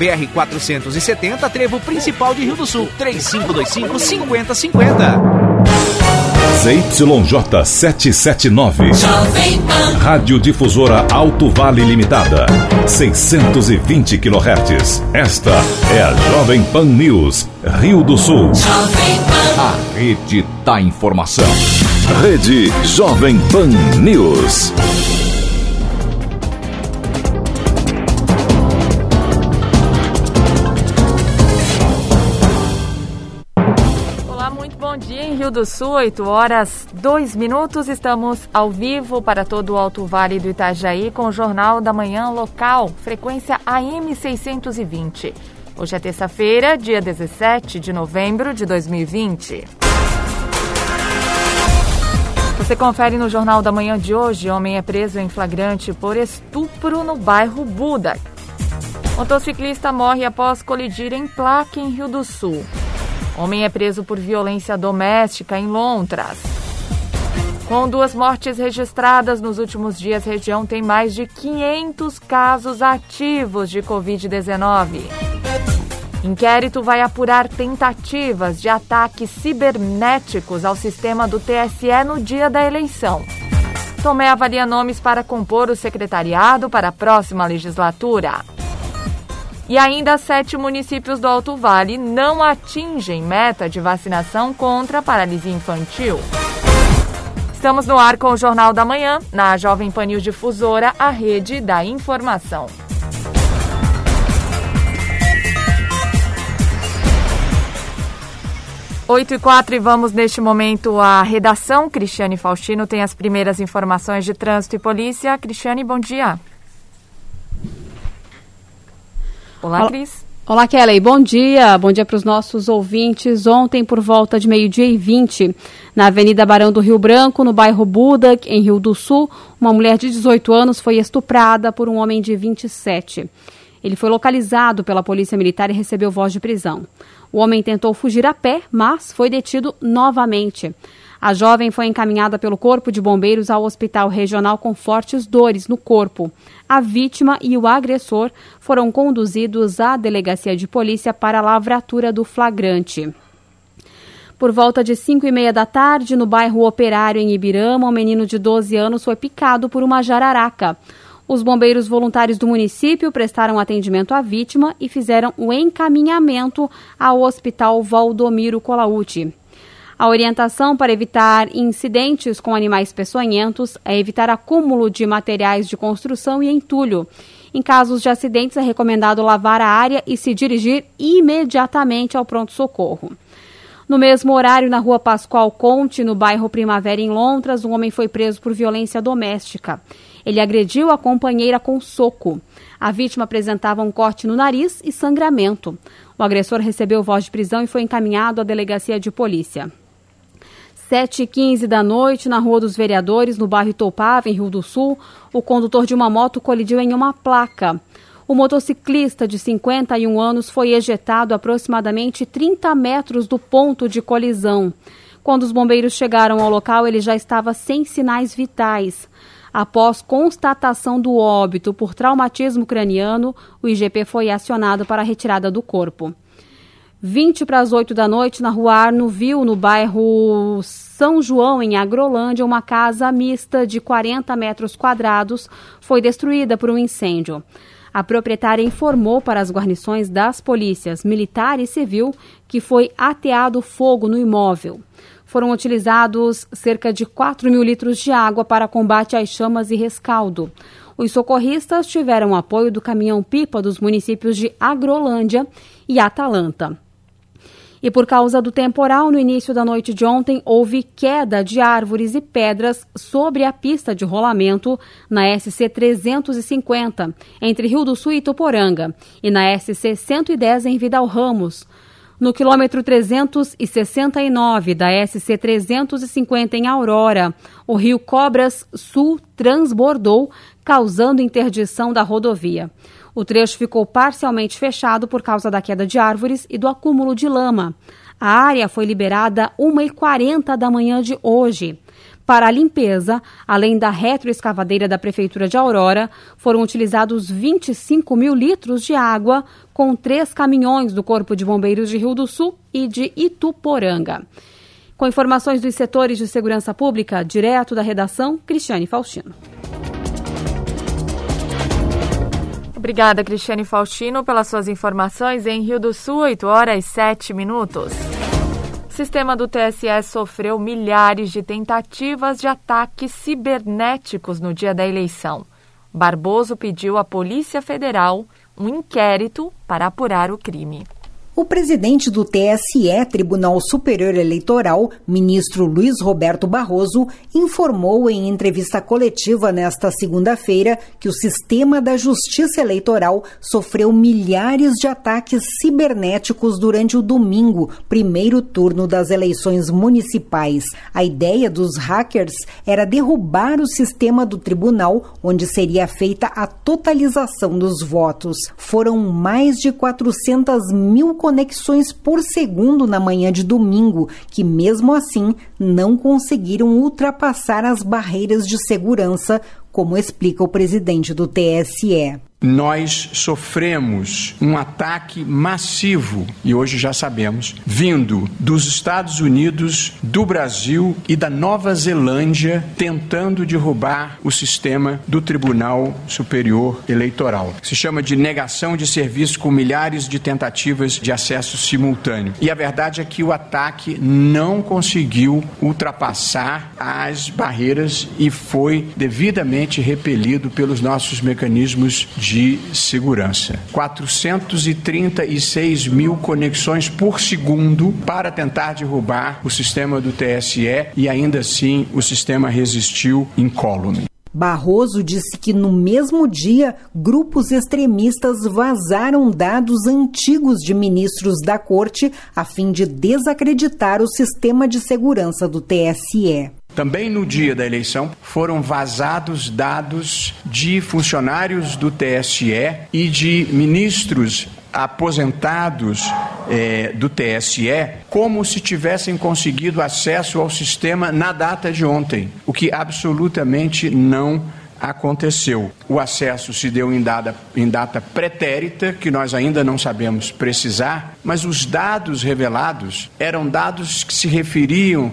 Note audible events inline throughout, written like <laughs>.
BR 470, trevo principal de Rio do Sul, 3525 5050. ZYJ 779. Rádio Difusora Alto Vale Limitada. 620 kHz. Esta é a Jovem Pan News, Rio do Sul. A rede da informação. Rede Jovem Pan News. Rio do Sul, 8 horas 2 minutos. Estamos ao vivo para todo o Alto Vale do Itajaí com o Jornal da Manhã Local, frequência AM 620. Hoje é terça-feira, dia 17 de novembro de 2020. Você confere no Jornal da Manhã de hoje: homem é preso em flagrante por estupro no bairro Buda. Motociclista morre após colidir em placa em Rio do Sul. Homem é preso por violência doméstica em Lontras. Com duas mortes registradas nos últimos dias, a região tem mais de 500 casos ativos de Covid-19. Inquérito vai apurar tentativas de ataques cibernéticos ao sistema do TSE no dia da eleição. Tomé avalia nomes para compor o secretariado para a próxima legislatura. E ainda sete municípios do Alto Vale não atingem meta de vacinação contra a paralisia infantil. Estamos no ar com o Jornal da Manhã, na Jovem Panil Difusora, a rede da informação. Oito e quatro e vamos neste momento à redação. Cristiane Faustino tem as primeiras informações de trânsito e polícia. Cristiane, bom dia. Olá, Cris. Olá, Kelly. Bom dia. Bom dia para os nossos ouvintes. Ontem, por volta de meio-dia e 20, na Avenida Barão do Rio Branco, no bairro Buda, em Rio do Sul, uma mulher de 18 anos foi estuprada por um homem de 27. Ele foi localizado pela Polícia Militar e recebeu voz de prisão. O homem tentou fugir a pé, mas foi detido novamente. A jovem foi encaminhada pelo Corpo de Bombeiros ao Hospital Regional com fortes dores no corpo. A vítima e o agressor foram conduzidos à delegacia de polícia para a lavratura do flagrante. Por volta de 5 e meia da tarde, no bairro Operário, em Ibirama, um menino de 12 anos foi picado por uma jararaca. Os bombeiros voluntários do município prestaram atendimento à vítima e fizeram o encaminhamento ao Hospital Valdomiro Colauti. A orientação para evitar incidentes com animais peçonhentos é evitar acúmulo de materiais de construção e entulho. Em casos de acidentes, é recomendado lavar a área e se dirigir imediatamente ao pronto-socorro. No mesmo horário, na rua Pascoal Conte, no bairro Primavera, em Londras, um homem foi preso por violência doméstica. Ele agrediu a companheira com soco. A vítima apresentava um corte no nariz e sangramento. O agressor recebeu voz de prisão e foi encaminhado à delegacia de polícia. 7h15 da noite, na Rua dos Vereadores, no bairro Itopava, em Rio do Sul, o condutor de uma moto colidiu em uma placa. O motociclista de 51 anos foi ejetado aproximadamente 30 metros do ponto de colisão. Quando os bombeiros chegaram ao local, ele já estava sem sinais vitais. Após constatação do óbito por traumatismo craniano, o IGP foi acionado para a retirada do corpo. 20 para as 8 da noite, na rua Arno Viu, no bairro São João, em Agrolândia, uma casa mista de 40 metros quadrados foi destruída por um incêndio. A proprietária informou para as guarnições das polícias militar e civil que foi ateado fogo no imóvel. Foram utilizados cerca de 4 mil litros de água para combate às chamas e rescaldo. Os socorristas tiveram apoio do caminhão-pipa dos municípios de Agrolândia e Atalanta. E por causa do temporal, no início da noite de ontem, houve queda de árvores e pedras sobre a pista de rolamento na SC 350, entre Rio do Sul e Tuporanga, e na SC 110 em Vidal Ramos. No quilômetro 369 da SC 350 em Aurora, o rio Cobras Sul transbordou, causando interdição da rodovia. O trecho ficou parcialmente fechado por causa da queda de árvores e do acúmulo de lama. A área foi liberada 1h40 da manhã de hoje. Para a limpeza, além da retroescavadeira da Prefeitura de Aurora, foram utilizados 25 mil litros de água com três caminhões do Corpo de Bombeiros de Rio do Sul e de Ituporanga. Com informações dos setores de segurança pública, direto da redação, Cristiane Faustino. Obrigada, Cristiane Faustino, pelas suas informações em Rio do Sul, 8 horas e 7 minutos. O sistema do TSE sofreu milhares de tentativas de ataques cibernéticos no dia da eleição. Barboso pediu à Polícia Federal um inquérito para apurar o crime. O presidente do TSE, Tribunal Superior Eleitoral, ministro Luiz Roberto Barroso, informou em entrevista coletiva nesta segunda-feira que o sistema da Justiça Eleitoral sofreu milhares de ataques cibernéticos durante o domingo, primeiro turno das eleições municipais. A ideia dos hackers era derrubar o sistema do tribunal, onde seria feita a totalização dos votos. Foram mais de 400 mil conexões por segundo na manhã de domingo, que mesmo assim não conseguiram ultrapassar as barreiras de segurança, como explica o presidente do TSE nós sofremos um ataque massivo, e hoje já sabemos, vindo dos Estados Unidos, do Brasil e da Nova Zelândia, tentando derrubar o sistema do Tribunal Superior Eleitoral. Se chama de negação de serviço com milhares de tentativas de acesso simultâneo. E a verdade é que o ataque não conseguiu ultrapassar as barreiras e foi devidamente repelido pelos nossos mecanismos de de segurança. 436 mil conexões por segundo para tentar derrubar o sistema do TSE e ainda assim o sistema resistiu incólume. Barroso disse que no mesmo dia, grupos extremistas vazaram dados antigos de ministros da corte a fim de desacreditar o sistema de segurança do TSE. Também no dia da eleição foram vazados dados de funcionários do TSE e de ministros aposentados é, do TSE como se tivessem conseguido acesso ao sistema na data de ontem, o que absolutamente não aconteceu. O acesso se deu em data, em data pretérita, que nós ainda não sabemos precisar, mas os dados revelados eram dados que se referiam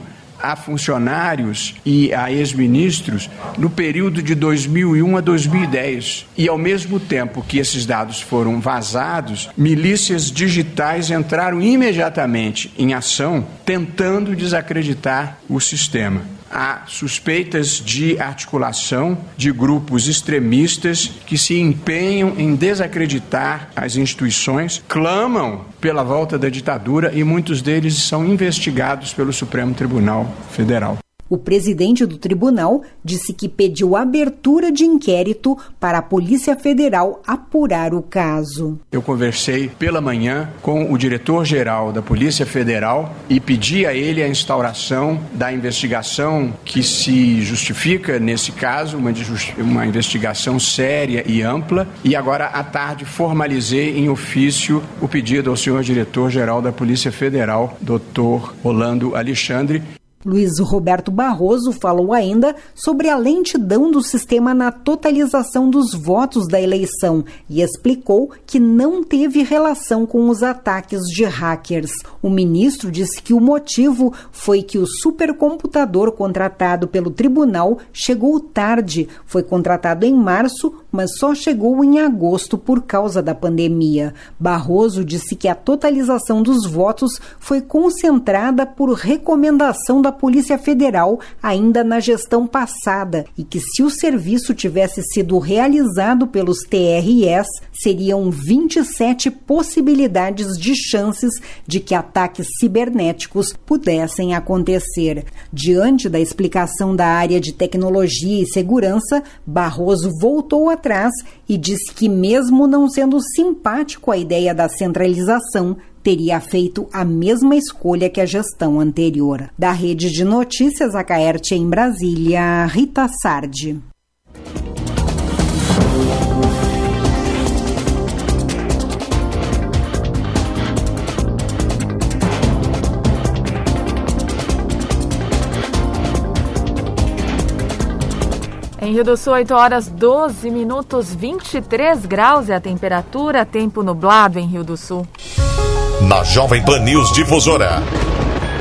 a funcionários e a ex-ministros no período de 2001 a 2010. E ao mesmo tempo que esses dados foram vazados, milícias digitais entraram imediatamente em ação tentando desacreditar o sistema há suspeitas de articulação de grupos extremistas que se empenham em desacreditar as instituições, clamam pela volta da ditadura e muitos deles são investigados pelo Supremo Tribunal Federal. O presidente do tribunal disse que pediu abertura de inquérito para a Polícia Federal apurar o caso. Eu conversei pela manhã com o diretor-geral da Polícia Federal e pedi a ele a instauração da investigação que se justifica nesse caso, uma, uma investigação séria e ampla. E agora à tarde formalizei em ofício o pedido ao senhor diretor-geral da Polícia Federal, doutor Rolando Alexandre. Luiz Roberto Barroso falou ainda sobre a lentidão do sistema na totalização dos votos da eleição e explicou que não teve relação com os ataques de hackers. O ministro disse que o motivo foi que o supercomputador contratado pelo tribunal chegou tarde. Foi contratado em março, mas só chegou em agosto por causa da pandemia. Barroso disse que a totalização dos votos foi concentrada por recomendação da Polícia Federal ainda na gestão passada e que se o serviço tivesse sido realizado pelos TRS, seriam 27 possibilidades de chances de que ataques cibernéticos pudessem acontecer. Diante da explicação da área de tecnologia e segurança, Barroso voltou atrás e disse que, mesmo não sendo simpático à ideia da centralização, teria feito a mesma escolha que a gestão anterior. Da rede de notícias Acaerte em Brasília, Rita Sardi. Em Rio do Sul, 8 horas 12 minutos 23 graus é a temperatura, tempo nublado em Rio do Sul. Na Jovem Pan News Difusora,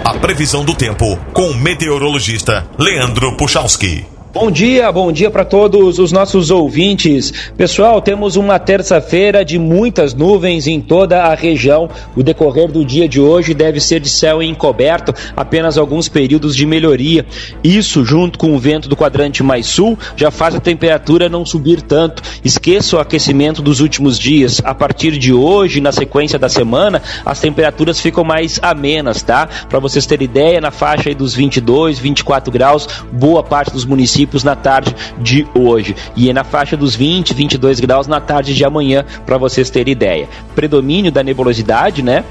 a previsão do tempo com o meteorologista Leandro Puchalski. Bom dia, bom dia para todos os nossos ouvintes. Pessoal, temos uma terça-feira de muitas nuvens em toda a região. O decorrer do dia de hoje deve ser de céu encoberto, apenas alguns períodos de melhoria. Isso, junto com o vento do quadrante mais sul, já faz a temperatura não subir tanto. Esqueça o aquecimento dos últimos dias. A partir de hoje, na sequência da semana, as temperaturas ficam mais amenas, tá? Para vocês terem ideia, na faixa dos 22, 24 graus, boa parte dos municípios na tarde de hoje. E é na faixa dos 20, 22 graus na tarde de amanhã, para vocês terem ideia. Predomínio da nebulosidade, né?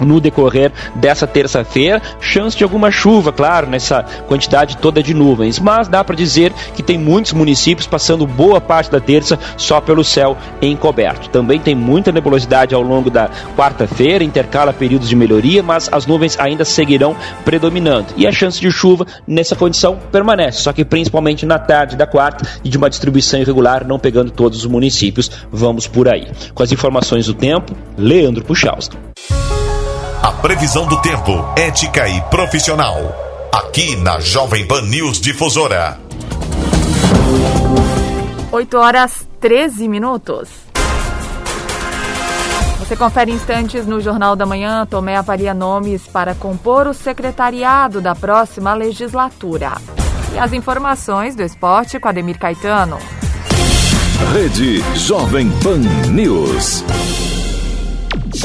No decorrer dessa terça-feira. Chance de alguma chuva, claro, nessa quantidade toda de nuvens, mas dá para dizer que tem muitos municípios passando boa parte da terça só pelo céu encoberto. Também tem muita nebulosidade ao longo da quarta-feira, intercala períodos de melhoria, mas as nuvens ainda seguirão predominando. E a chance de chuva nessa condição permanece, só que principalmente na tarde da quarta e de uma distribuição irregular, não pegando todos os municípios. Vamos por aí. Com as informações do tempo, Leandro Puchalski. Previsão do tempo, ética e profissional. Aqui na Jovem Pan News Difusora. 8 horas 13 minutos. Você confere instantes no Jornal da Manhã. Tomé avalia nomes para compor o secretariado da próxima legislatura. E as informações do esporte com Ademir Caetano. Rede Jovem Pan News.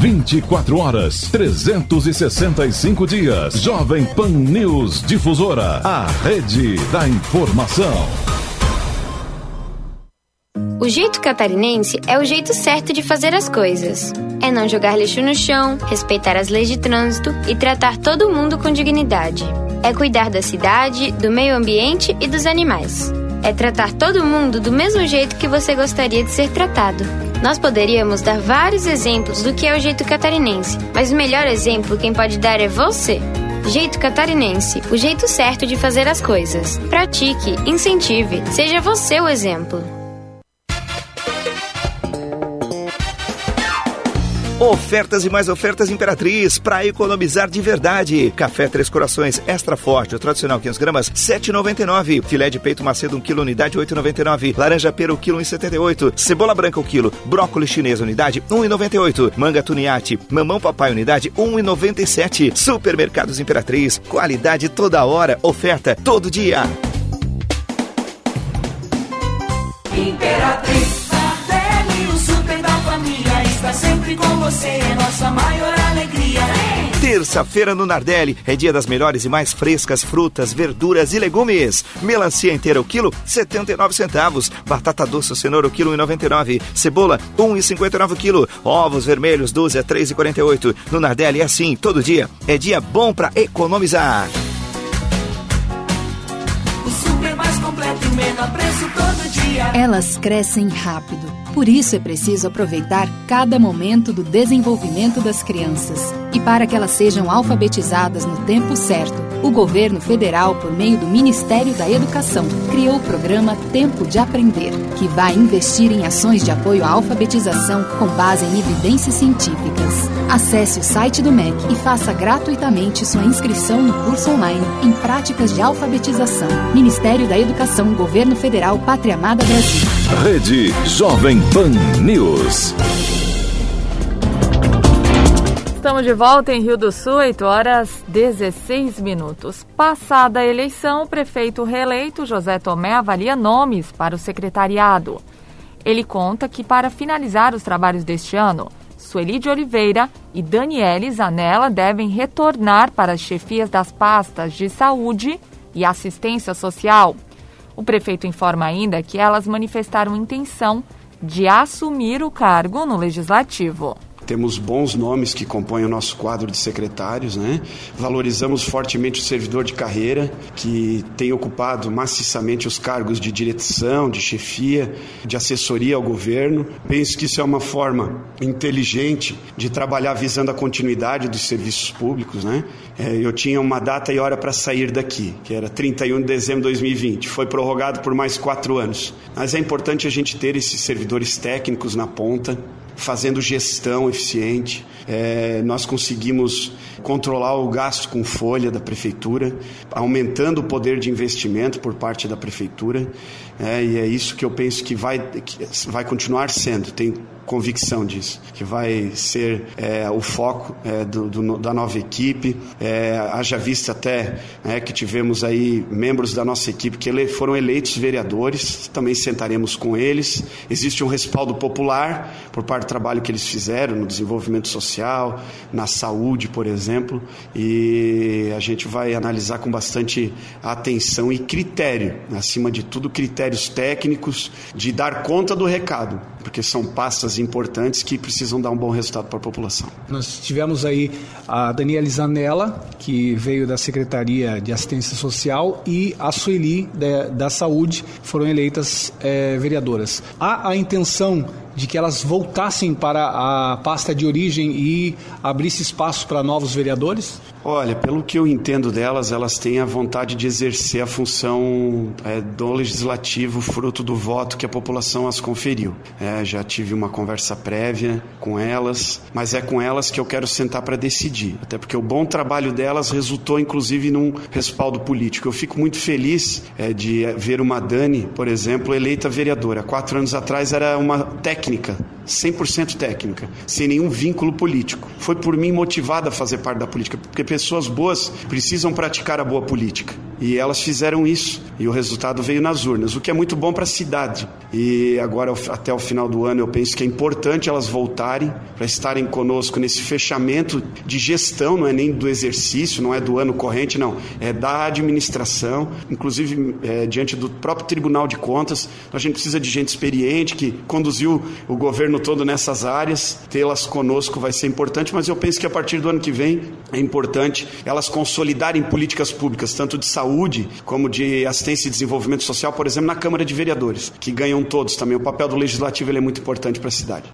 24 horas, 365 dias. Jovem Pan News Difusora, a rede da informação. O jeito catarinense é o jeito certo de fazer as coisas. É não jogar lixo no chão, respeitar as leis de trânsito e tratar todo mundo com dignidade. É cuidar da cidade, do meio ambiente e dos animais. É tratar todo mundo do mesmo jeito que você gostaria de ser tratado. Nós poderíamos dar vários exemplos do que é o jeito catarinense, mas o melhor exemplo quem pode dar é você. Jeito catarinense, o jeito certo de fazer as coisas. Pratique, incentive, seja você o exemplo. Ofertas e mais ofertas Imperatriz para economizar de verdade. Café Três Corações Extra Forte, o tradicional 500 gramas, 7,99. Filé de peito macedo 1 kg unidade 8,99. Laranja pera 1 kg 1,78. Cebola branca 1 kg. Brócolis chinês unidade 1,98. Manga tuniate, mamão papai unidade 1,97. Supermercados Imperatriz, qualidade toda hora, oferta todo dia. Imperatriz sempre com você, é nossa maior alegria. Terça-feira no Nardelli é dia das melhores e mais frescas frutas, verduras e legumes. Melancia inteira o quilo, 79 centavos. Batata doce cenoura o quilo, 1,99. Cebola, 1,59 quilo. Ovos vermelhos, 12 a 3,48. No Nardelli é assim, todo dia. É dia bom para economizar. O super mais completo e menor preço todo dia. Elas crescem rápido por isso é preciso aproveitar cada momento do desenvolvimento das crianças. E para que elas sejam alfabetizadas no tempo certo, o governo federal, por meio do Ministério da Educação, criou o programa Tempo de Aprender, que vai investir em ações de apoio à alfabetização com base em evidências científicas. Acesse o site do MEC e faça gratuitamente sua inscrição no curso online em práticas de alfabetização. Ministério da Educação, Governo Federal, Pátria Amada Brasil. Rede Jovem Pan News. Estamos de volta em Rio do Sul, 8 horas 16 minutos. Passada a eleição, o prefeito reeleito José Tomé avalia nomes para o secretariado. Ele conta que, para finalizar os trabalhos deste ano, Sueli de Oliveira e Daniele Zanella devem retornar para as chefias das pastas de saúde e assistência social. O prefeito informa ainda que elas manifestaram intenção assumir o cargo no legislativo. Temos bons nomes que compõem o nosso quadro de secretários, né? Valorizamos fortemente o servidor de carreira, que tem ocupado maciçamente os cargos de direção, de chefia, de assessoria ao governo. Penso que isso é uma forma inteligente de trabalhar visando a continuidade dos serviços públicos, né? É, eu tinha uma data e hora para sair daqui, que era 31 de dezembro de 2020. Foi prorrogado por mais quatro anos. Mas é importante a gente ter esses servidores técnicos na ponta, fazendo gestão eficiente. É, nós conseguimos controlar o gasto com folha da prefeitura, aumentando o poder de investimento por parte da prefeitura. É, e é isso que eu penso que vai, que vai continuar sendo. Convicção disso, que vai ser é, o foco é, do, do, da nova equipe. É, haja vista até né, que tivemos aí membros da nossa equipe que ele, foram eleitos vereadores, também sentaremos com eles. Existe um respaldo popular por parte do trabalho que eles fizeram no desenvolvimento social, na saúde, por exemplo, e a gente vai analisar com bastante atenção e critério, acima de tudo, critérios técnicos de dar conta do recado, porque são pastas importantes que precisam dar um bom resultado para a população. Nós tivemos aí a Daniela Zanella, que veio da Secretaria de Assistência Social, e a Sueli, da, da Saúde, foram eleitas é, vereadoras. Há a intenção de que elas voltassem para a pasta de origem e abrisse espaço para novos vereadores? Olha, pelo que eu entendo delas, elas têm a vontade de exercer a função é, do legislativo, fruto do voto que a população as conferiu. É, já tive uma conversa prévia com elas, mas é com elas que eu quero sentar para decidir. Até porque o bom trabalho delas resultou, inclusive, num respaldo político. Eu fico muito feliz é, de ver uma Dani, por exemplo, eleita vereadora. Quatro anos atrás era uma técnica técnica. 100% técnica, sem nenhum vínculo político. Foi por mim motivada a fazer parte da política, porque pessoas boas precisam praticar a boa política. E elas fizeram isso, e o resultado veio nas urnas, o que é muito bom para a cidade. E agora, até o final do ano, eu penso que é importante elas voltarem para estarem conosco nesse fechamento de gestão, não é nem do exercício, não é do ano corrente, não, é da administração, inclusive é, diante do próprio Tribunal de Contas. A gente precisa de gente experiente que conduziu o governo todo nessas áreas, tê-las conosco vai ser importante, mas eu penso que a partir do ano que vem é importante elas consolidarem políticas públicas, tanto de saúde como de assistência e desenvolvimento social, por exemplo, na Câmara de Vereadores, que ganham todos também. O papel do legislativo é muito importante para a cidade.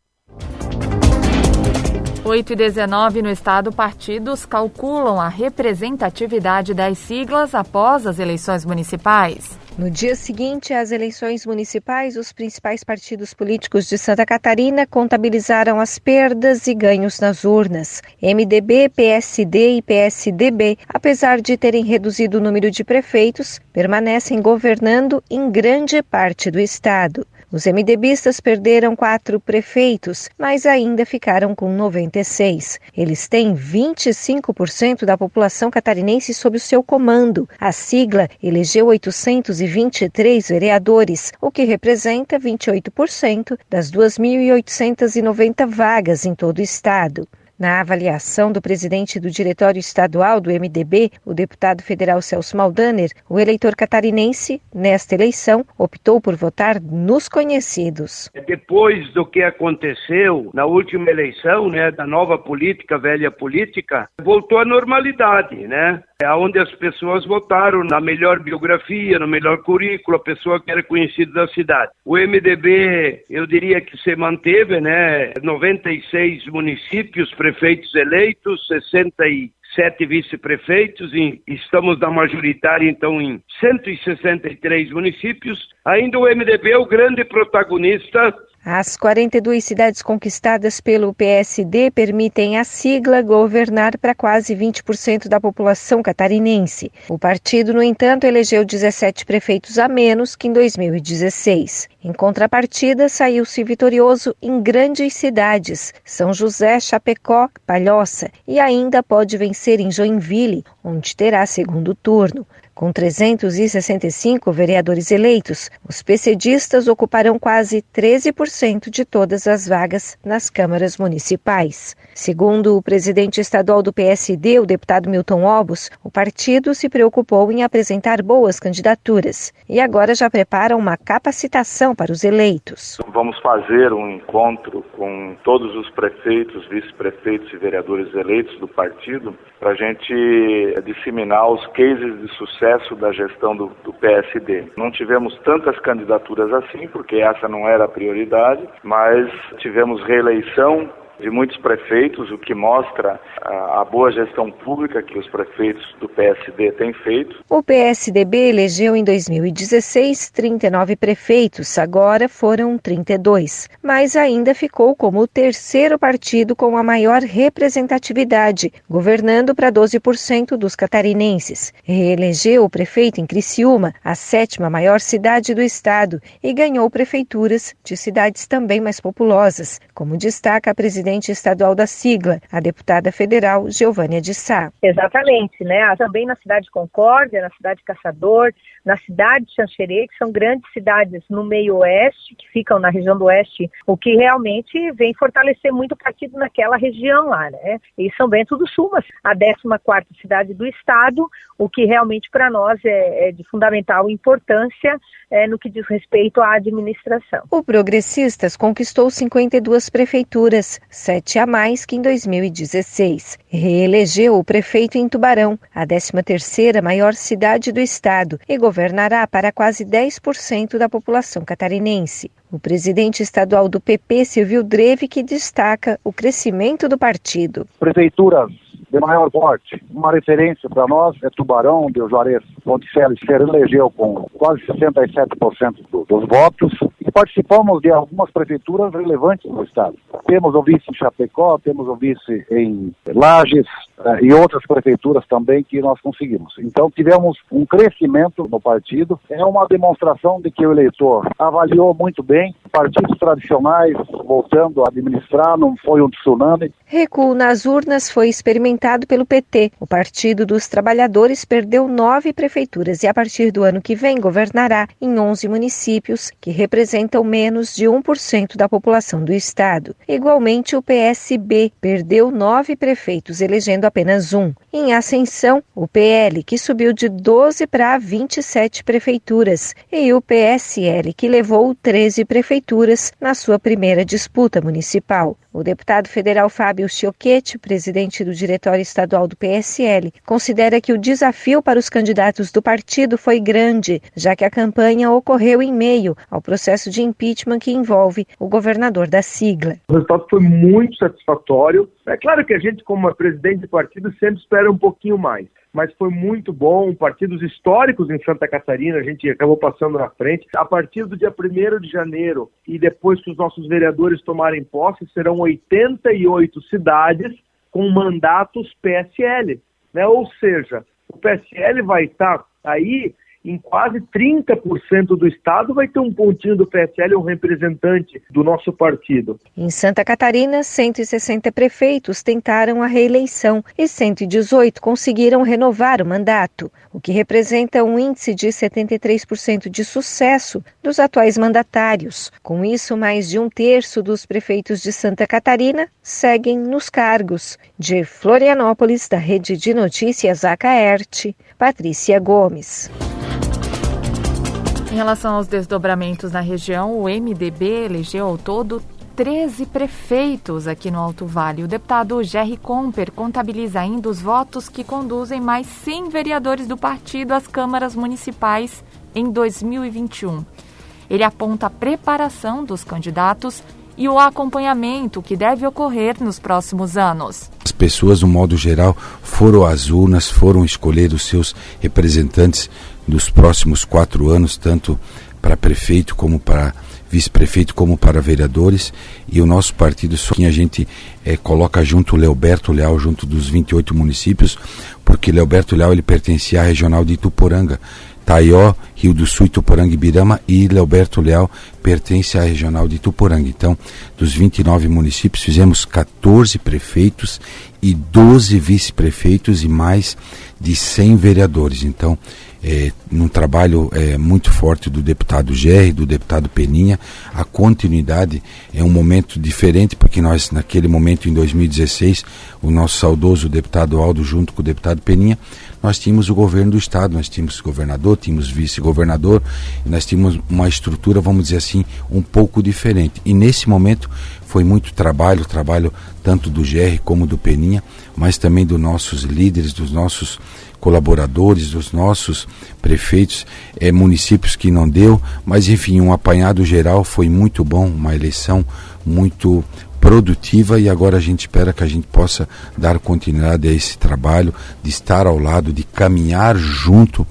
8 e 19 no estado, partidos calculam a representatividade das siglas após as eleições municipais. No dia seguinte às eleições municipais, os principais partidos políticos de Santa Catarina contabilizaram as perdas e ganhos nas urnas. MDB, PSD e PSDB, apesar de terem reduzido o número de prefeitos, permanecem governando em grande parte do estado. Os MDBistas perderam quatro prefeitos, mas ainda ficaram com 96. Eles têm 25% da população catarinense sob o seu comando. A sigla elegeu 823 vereadores, o que representa 28% das 2.890 vagas em todo o estado. Na avaliação do presidente do Diretório Estadual do MDB, o deputado federal Celso Maldaner, o eleitor catarinense, nesta eleição, optou por votar nos conhecidos. Depois do que aconteceu na última eleição, né, da nova política, velha política, voltou à normalidade, né? É onde as pessoas votaram na melhor biografia, no melhor currículo, a pessoa que era conhecida da cidade. O MDB, eu diria que se manteve, né? 96 municípios, prefeitos eleitos, 67 vice-prefeitos, e estamos na majoritária, então, em 163 municípios. Ainda o MDB é o grande protagonista as 42 cidades conquistadas pelo PSD permitem à sigla governar para quase 20% da população catarinense. O partido, no entanto, elegeu 17 prefeitos a menos que em 2016. Em contrapartida, saiu-se vitorioso em grandes cidades, São José, Chapecó, Palhoça, e ainda pode vencer em Joinville, onde terá segundo turno. Com 365 vereadores eleitos, os PCDistas ocuparão quase 13% de todas as vagas nas câmaras municipais. Segundo o presidente estadual do PSD, o deputado Milton Obos, o partido se preocupou em apresentar boas candidaturas e agora já prepara uma capacitação para os eleitos. Vamos fazer um encontro com todos os prefeitos, vice-prefeitos e vereadores eleitos do partido para a gente disseminar os cases de sucesso da gestão do, do, PSD. Não tivemos tantas candidaturas assim, porque essa não era a prioridade, mas tivemos reeleição de muitos prefeitos, o que mostra a, a, boa gestão pública que os prefeitos do PSD têm feito. O PSDB elegeu em 2016 39 prefeitos, agora foram 32, mas ainda ficou como o terceiro partido com a maior representatividade, governando para 12% dos catarinenses. Reelegeu o prefeito em Criciúma, a sétima maior cidade do estado, e ganhou prefeituras de cidades também mais populosas, como destaca a presidente presidente estadual da sigla, a deputada federal Giovânia de Sá. Exatamente, né? Ah, também na cidade de Concórdia, na cidade de Caçador, na cidade de Xanxerê, que são grandes cidades no meio oeste, que ficam na região do oeste, o que realmente vem fortalecer muito o partido naquela região lá, né? E São Bento do Sul, a 14ª cidade do estado, o que realmente para nós é, é, de fundamental importância é, no que diz respeito à administração. O Progressistas conquistou 52 prefeituras, sete a mais que em 2016. Reelegeu o prefeito em Tubarão, a 13ª maior cidade do estado, e governará para quase 10% da população catarinense. O presidente estadual do PP, Silvio Dreve, que destaca o crescimento do partido. Prefeituras de maior porte. Uma referência para nós é Tubarão, de Juarez Ponticelli se reelegeu com quase 67% do, dos votos e participamos de algumas prefeituras relevantes no estado. Temos o vice em Chapecó, temos o vice em Lages uh, e outras prefeituras também que nós conseguimos. Então tivemos um crescimento no partido, é uma demonstração de que o eleitor avaliou muito bem, partidos tradicionais voltando a administrar, não foi um tsunami. Recuo nas urnas foi experimentado pelo PT. O Partido dos Trabalhadores perdeu nove prefeituras e a partir do ano que vem governará em 11 municípios que representam menos de 1% da população do estado. Igualmente, o PSB perdeu nove prefeitos, elegendo apenas um. Em ascensão, o PL, que subiu de 12 para 27 prefeituras, e o PSL, que levou 13 prefeituras na sua primeira disputa municipal. O deputado federal Fábio Chioquete, presidente do Diretório Estadual do PSL, considera que o desafio para os candidatos do partido foi grande, já que a campanha ocorreu em meio ao processo de impeachment que envolve o governador da sigla. O resultado foi muito satisfatório. É claro que a gente, como presidente do partido, sempre espera um pouquinho mais mas foi muito bom. Partidos históricos em Santa Catarina, a gente acabou passando na frente. A partir do dia 1 de janeiro e depois que os nossos vereadores tomarem posse, serão 88 cidades com mandatos PSL. Né? Ou seja, o PSL vai estar aí em quase 30% do estado vai ter um pontinho do PSL, um representante do nosso partido. Em Santa Catarina, 160 prefeitos tentaram a reeleição e 118 conseguiram renovar o mandato, o que representa um índice de 73% de sucesso dos atuais mandatários. Com isso, mais de um terço dos prefeitos de Santa Catarina seguem nos cargos. De Florianópolis, da Rede de Notícias Acaerte, Patrícia Gomes. Em relação aos desdobramentos na região, o MDB elegeu ao todo 13 prefeitos aqui no Alto Vale. O deputado Jerry Comper contabiliza ainda os votos que conduzem mais 100 vereadores do partido às câmaras municipais em 2021. Ele aponta a preparação dos candidatos e o acompanhamento que deve ocorrer nos próximos anos. As pessoas, no modo geral, foram às urnas, foram escolher os seus representantes nos próximos quatro anos, tanto para prefeito como para vice-prefeito como para vereadores e o nosso partido só que a gente é, coloca junto o Leoberto Leal junto dos 28 municípios porque Leoberto Leal ele pertencia à regional de Ituporanga Taió, Rio do Sul, Ituporanga e Birama e Leoberto Leal pertence à regional de Ituporanga. Então, dos 29 municípios, fizemos 14 prefeitos e 12 vice-prefeitos e mais de 100 vereadores. Então, é, num trabalho é, muito forte do deputado Gerry, do deputado Peninha, a continuidade é um momento diferente, porque nós, naquele momento, em 2016, o nosso saudoso deputado Aldo, junto com o deputado Peninha, nós tínhamos o governo do Estado, nós tínhamos governador, tínhamos vice-governador, nós tínhamos uma estrutura, vamos dizer assim, um pouco diferente. E nesse momento foi muito trabalho, trabalho tanto do GR como do Peninha, mas também dos nossos líderes, dos nossos colaboradores, dos nossos prefeitos, é, municípios que não deu, mas enfim, um apanhado geral foi muito bom, uma eleição muito produtiva e agora a gente espera que a gente possa dar continuidade a esse trabalho, de estar ao lado, de caminhar junto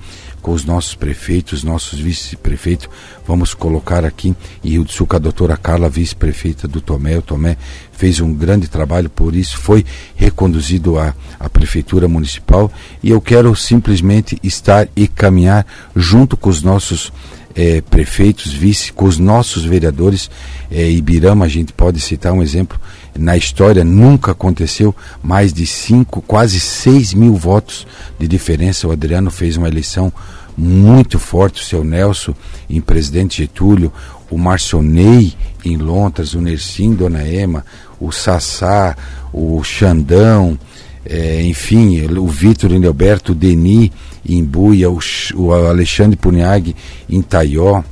com os nossos prefeitos, nossos vice-prefeitos. Vamos colocar aqui em Rio do Sul a doutora Carla, vice-prefeita do Tomé. O Tomé fez um grande trabalho, por isso foi reconduzido à, à prefeitura municipal e eu quero simplesmente estar e caminhar junto com os nossos é, prefeitos, vice, com os nossos vereadores. É, Ibirama, a gente pode citar um exemplo, na história nunca aconteceu mais de cinco, quase seis mil votos de diferença. O Adriano fez uma eleição muito forte, o seu Nelson em Presidente Getúlio, o Marcionei em Londres, o Nersim, Dona Ema, o Sassá, o Xandão, é, enfim, o Vitor Enelberto, o Deni em Buia, o, o Alexandre Puniag em Taió,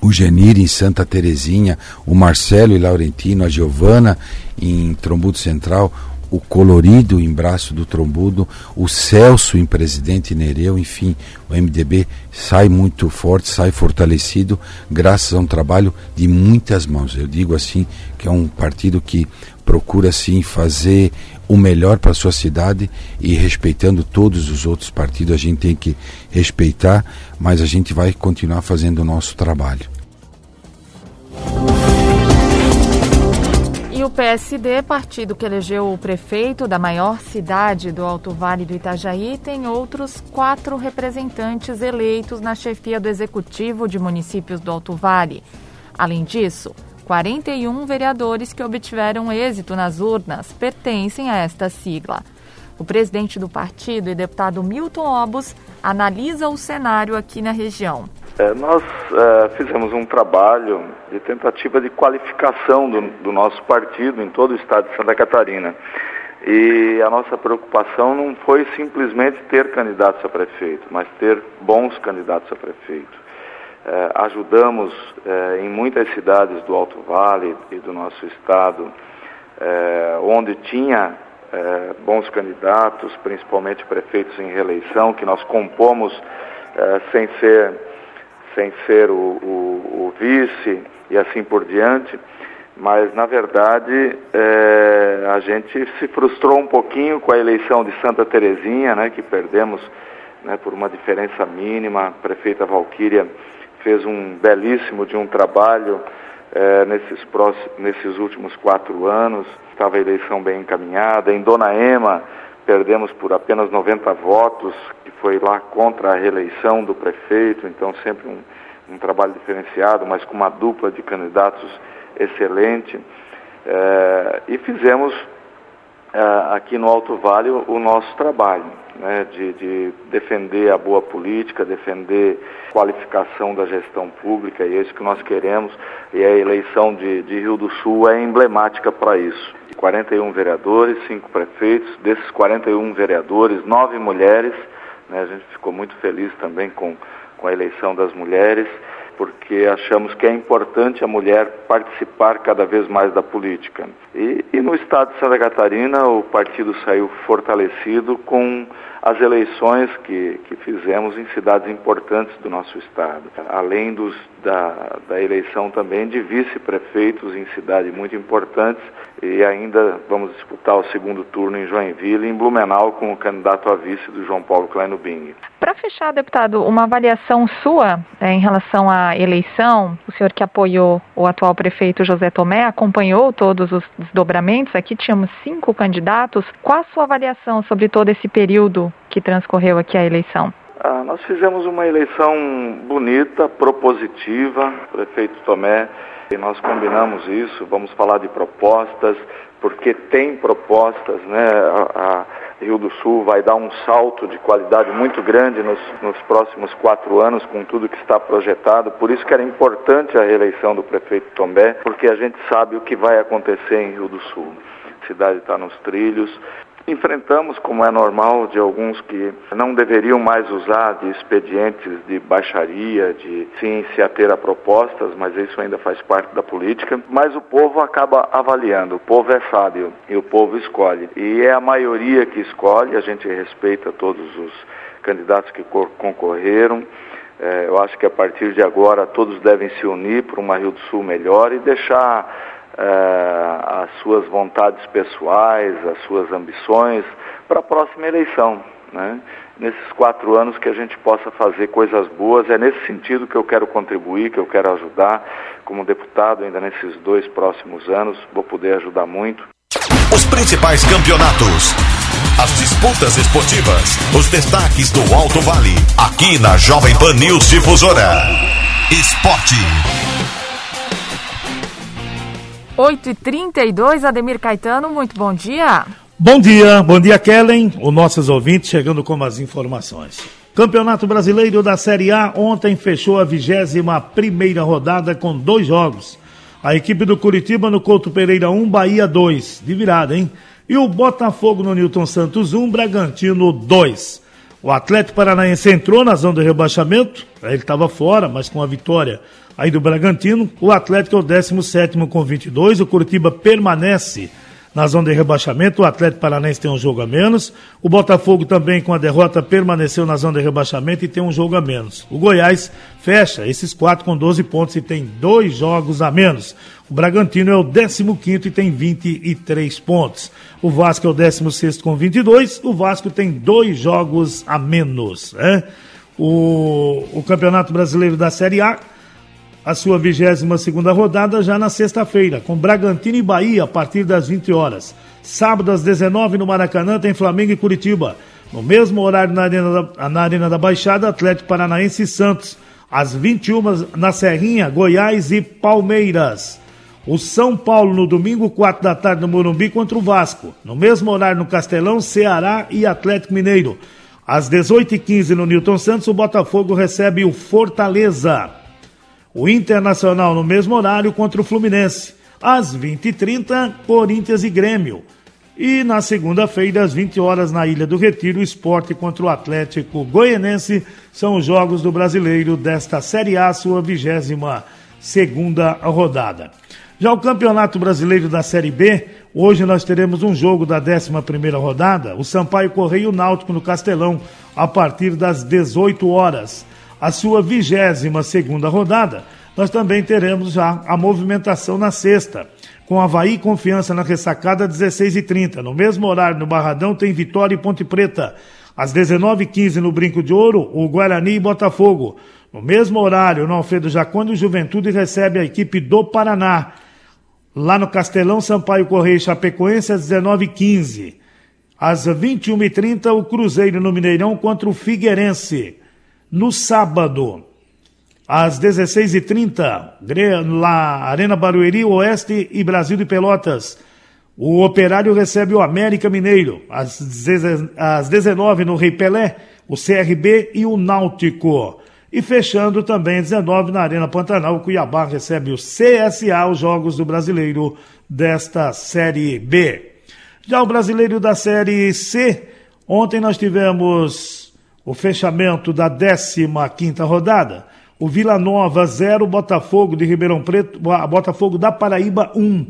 o Genir em Santa Terezinha, o Marcelo e Laurentino, a Giovana em Trombudo Central, o Colorido em Braço do Trombudo, o Celso em Presidente Nereu, enfim, o MDB sai muito forte, sai fortalecido, graças a um trabalho de muitas mãos. Eu digo assim que é um partido que procura sim fazer o melhor para a sua cidade e respeitando todos os outros partidos, a gente tem que respeitar, mas a gente vai continuar fazendo o nosso trabalho. E o PSD, partido que elegeu o prefeito da maior cidade do Alto Vale do Itajaí, tem outros quatro representantes eleitos na chefia do executivo de municípios do Alto Vale. Além disso, 41 vereadores que obtiveram êxito nas urnas pertencem a esta sigla. O presidente do partido e deputado Milton Obos analisa o cenário aqui na região. É, nós é, fizemos um trabalho de tentativa de qualificação do, do, nosso partido em todo o estado de Santa Catarina. E a nossa preocupação não foi simplesmente ter candidatos a prefeito, mas ter bons candidatos a prefeito. É, ajudamos é, em muitas cidades do Alto Vale e do nosso estado, é, onde tinha é, bons candidatos, principalmente prefeitos em reeleição, que nós compomos sem ser sem ser o, o, o vice e assim por diante, mas na verdade é, a gente se frustrou um pouquinho com a eleição de Santa Terezinha, né, que perdemos né, por uma diferença mínima. A prefeita Valquíria fez um belíssimo de um trabalho é, nesses, próximos, nesses últimos quatro anos. Estava a eleição bem encaminhada. Em Dona Ema perdemos por apenas 90 votos, que foi lá contra a reeleição do prefeito, então sempre um, um trabalho diferenciado, mas com uma dupla de candidatos excelente. É, e fizemos é, aqui no Alto Vale o, o nosso trabalho, né, de, de, defender a boa política, defender a qualificação da gestão pública, e é isso que nós queremos, e a eleição de, de Rio do Sul é emblemática para isso. 41 vereadores, 5 prefeitos, desses 41 vereadores, 9 mulheres, né, a gente ficou muito feliz também com, com a eleição das mulheres, porque achamos que é importante a mulher participar cada vez mais da política. E, e no estado de Santa Catarina, o partido saiu fortalecido com as eleições que, que fizemos em cidades importantes do nosso estado, além dos, da, da eleição também de vice-prefeitos em cidades muito importantes e ainda vamos disputar o segundo turno em Joinville, em Blumenau, com o candidato a vice do João Paulo Kleino Bing. Para fechar, deputado, uma avaliação sua é, em relação à eleição, o senhor que apoiou o atual prefeito José Tomé, acompanhou todos os desdobramentos, aqui tínhamos cinco candidatos, qual a sua avaliação sobre todo esse período que transcorreu aqui a eleição? Ah, nós fizemos uma eleição bonita, propositiva, prefeito Tomé, e nós combinamos isso, vamos falar de propostas, porque tem propostas, né? A, a Rio do Sul vai dar um salto de qualidade muito grande nos, nos próximos quatro anos com tudo que está projetado. Por isso que era importante a reeleição do prefeito Tombé, porque a gente sabe o que vai acontecer em Rio do Sul. A cidade está nos trilhos, Enfrentamos, como é normal, de alguns que não deveriam mais usar de expedientes de baixaria, de sim se ater a propostas, mas isso ainda faz parte da política. Mas o povo acaba avaliando, o povo é sábio e o povo escolhe. E é a maioria que escolhe, a gente respeita todos os candidatos que concorreram. É, eu acho que a partir de agora todos devem se unir para uma Rio do Sul melhor e deixar as suas vontades pessoais, as suas ambições para a próxima eleição. Né? Nesses quatro anos que a gente possa fazer coisas boas, é nesse sentido que eu quero contribuir, que eu quero ajudar. Como deputado, ainda nesses dois próximos anos, vou poder ajudar muito. Os principais campeonatos, as disputas esportivas, os destaques do Alto Vale, aqui na Jovem Pan News Difusora. Esporte. 8h32, Ademir Caetano, muito bom dia. Bom dia, bom dia, Kellen, os nossos ouvintes chegando com as informações. Campeonato Brasileiro da Série A ontem fechou a 21 primeira rodada com dois jogos. A equipe do Curitiba no Couto Pereira 1, Bahia 2, de virada, hein? E o Botafogo no Newton Santos 1, Bragantino 2. O Atlético Paranaense entrou na zona do rebaixamento, ele estava fora, mas com a vitória aí do Bragantino. O Atlético é o 17 com 22. O Curitiba permanece na zona de rebaixamento. O Atlético Paranaense tem um jogo a menos. O Botafogo também, com a derrota, permaneceu na zona de rebaixamento e tem um jogo a menos. O Goiás fecha esses quatro com 12 pontos e tem dois jogos a menos. O Bragantino é o 15 e tem 23 pontos. O Vasco é o 16 com 22. O Vasco tem dois jogos a menos. Né? O, o Campeonato Brasileiro da Série A a sua 22 segunda rodada já na sexta-feira, com Bragantino e Bahia a partir das 20 horas. Sábado às 19 no Maracanã tem Flamengo e Curitiba. No mesmo horário na Arena da, na Arena da Baixada, Atlético Paranaense e Santos. Às 21 na Serrinha, Goiás e Palmeiras. O São Paulo no domingo, 4 da tarde no Morumbi contra o Vasco. No mesmo horário no Castelão, Ceará e Atlético Mineiro. Às 18h15 no Newton Santos, o Botafogo recebe o Fortaleza. O Internacional no mesmo horário contra o Fluminense. Às 20h30, Corinthians e Grêmio. E na segunda-feira, às 20 horas, na Ilha do Retiro, o esporte contra o Atlético Goianense são os jogos do brasileiro desta Série A, sua vigésima segunda rodada. Já o Campeonato Brasileiro da Série B, hoje nós teremos um jogo da 11 primeira rodada, o Sampaio Correio Náutico no Castelão, a partir das 18 horas a sua 22 segunda rodada, nós também teremos já a movimentação na sexta, com Havaí Confiança na ressacada 16 e 30 No mesmo horário, no Barradão, tem Vitória e Ponte Preta. Às 19h15, no Brinco de Ouro, o Guarani e Botafogo. No mesmo horário, no Alfredo Jacone, o Juventude recebe a equipe do Paraná. Lá no Castelão, Sampaio Correia e Chapecoense, às 19h15. Às 21h30, o Cruzeiro no Mineirão contra o Figueirense no sábado, às 16h30, lá Arena Barueri, Oeste e Brasil de Pelotas. O Operário recebe o América Mineiro. Às 19 no Rei Pelé, o CRB e o Náutico. E fechando também às 19 na Arena Pantanal, o Cuiabá recebe o CSA, os Jogos do Brasileiro desta Série B. Já o Brasileiro da Série C, ontem nós tivemos o fechamento da 15ª rodada. O Vila Nova 0, Botafogo de Ribeirão Preto, Botafogo da Paraíba 1.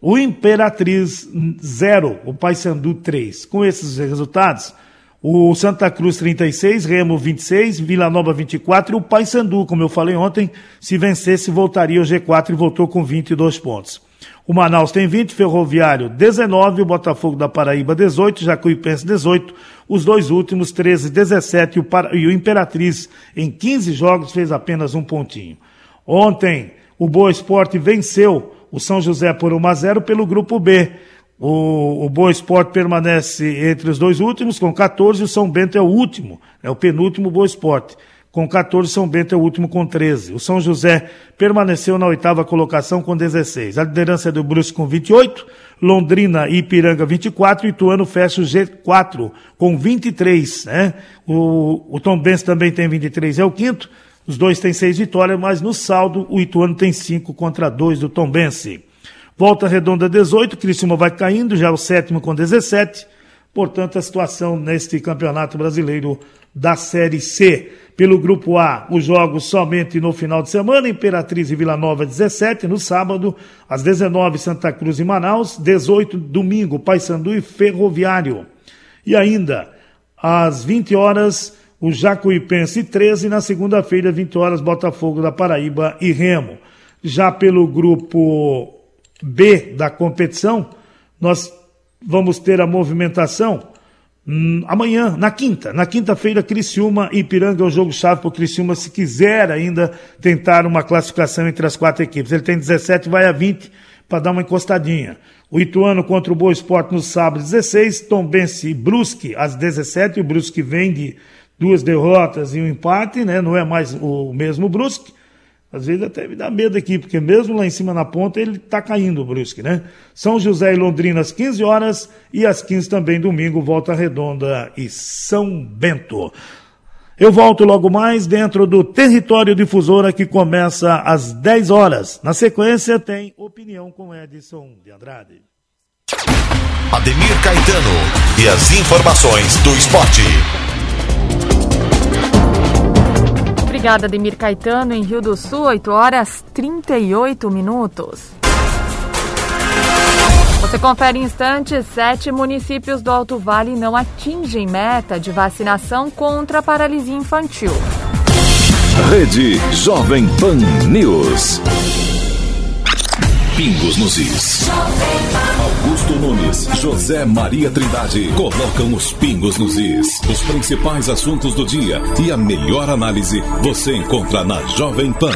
O Imperatriz 0, o Paysandu 3. Com esses resultados, o Santa Cruz 36, Remo 26, Vila Nova 24 e o Paysandu, como eu falei ontem, se vencesse voltaria ao G4 e voltou com 22 pontos. O Manaus tem 20, Ferroviário 19, o Botafogo da Paraíba 18, Jacuipense 18, os dois últimos 13, 17 e o, e o Imperatriz em 15 jogos fez apenas um pontinho. Ontem, o Boa Esporte venceu o São José por 1 a 0 pelo grupo B. O, o Boa Esporte permanece entre os dois últimos com 14 e o São Bento é o último, é o penúltimo Boa Esporte com 14, São Bento é o último com 13. O São José permaneceu na oitava colocação com 16. A liderança é do Brusque com 28, Londrina e Ipiranga 24, e Ituano fecha o G4 com 23, né? O, o Tom Benz também tem 23, é o quinto. Os dois têm seis vitórias, mas no saldo o Ituano tem cinco contra dois do Tom Bense. Volta Redonda 18, Criciúma vai caindo, já é o sétimo com 17. Portanto, a situação neste Campeonato Brasileiro da Série C. Pelo Grupo A, os jogos somente no final de semana, Imperatriz e Vila Nova 17, no sábado, às 19 Santa Cruz e Manaus, 18 domingo, Paysandu e Ferroviário. E ainda, às 20 horas, o Jacuipense 13, na segunda-feira, 20 horas, Botafogo da Paraíba e Remo. Já pelo grupo B da competição, nós vamos ter a movimentação hum, amanhã, na quinta. Na quinta-feira, Criciúma e Ipiranga é o jogo-chave para o Criciúma, se quiser ainda tentar uma classificação entre as quatro equipes. Ele tem 17, vai a 20 para dar uma encostadinha. O Ituano contra o Boa Esporte no sábado, 16. Tombense e Brusque às 17. O Brusque vem de duas derrotas e um empate, né? Não é mais o mesmo Brusque. Às vezes até me dá medo aqui, porque mesmo lá em cima na ponta ele está caindo o Brusque, né? São José e Londrina às 15 horas e às 15 também domingo, Volta Redonda e São Bento. Eu volto logo mais dentro do Território Difusora que começa às 10 horas. Na sequência tem Opinião com Edson de Andrade. Ademir Caetano e as informações do esporte. Obrigada, Ademir Caetano, em Rio do Sul, 8 horas 38 minutos. Você confere em instantes, sete municípios do Alto Vale não atingem meta de vacinação contra a paralisia infantil. Rede Jovem Pan News. Pingos nos Is. Augusto Nunes, José Maria Trindade colocam os pingos nos Is. Os principais assuntos do dia e a melhor análise você encontra na Jovem Pan.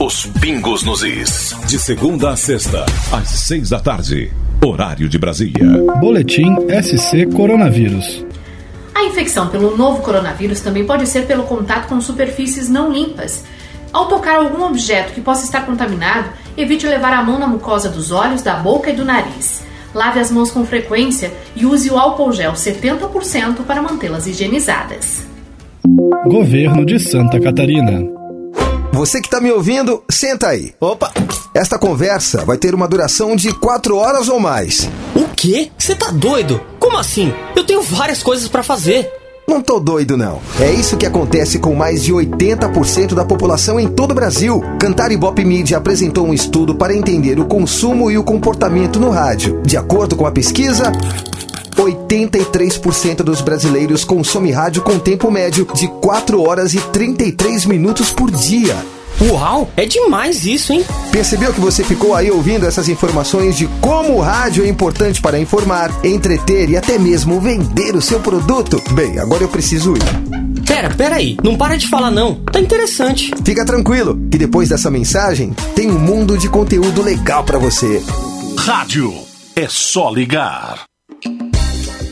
Os pingos nos Is. De segunda a sexta, às seis da tarde. Horário de Brasília. Boletim SC Coronavírus. A infecção pelo novo coronavírus também pode ser pelo contato com superfícies não limpas. Ao tocar algum objeto que possa estar contaminado, evite levar a mão na mucosa dos olhos, da boca e do nariz. Lave as mãos com frequência e use o álcool gel 70% para mantê-las higienizadas. Governo de Santa Catarina. Você que está me ouvindo, senta aí. Opa! Esta conversa vai ter uma duração de quatro horas ou mais. O quê? Você tá doido? Como assim? Eu tenho várias coisas para fazer. Não tô doido, não. É isso que acontece com mais de 80% da população em todo o Brasil. Cantar Ibope Media apresentou um estudo para entender o consumo e o comportamento no rádio. De acordo com a pesquisa, 83% dos brasileiros consomem rádio com tempo médio de 4 horas e 33 minutos por dia. Uau, é demais isso, hein? Percebeu que você ficou aí ouvindo essas informações de como o rádio é importante para informar, entreter e até mesmo vender o seu produto? Bem, agora eu preciso ir. Pera, pera aí, não para de falar não. Tá interessante. Fica tranquilo, que depois dessa mensagem tem um mundo de conteúdo legal para você. Rádio é só ligar.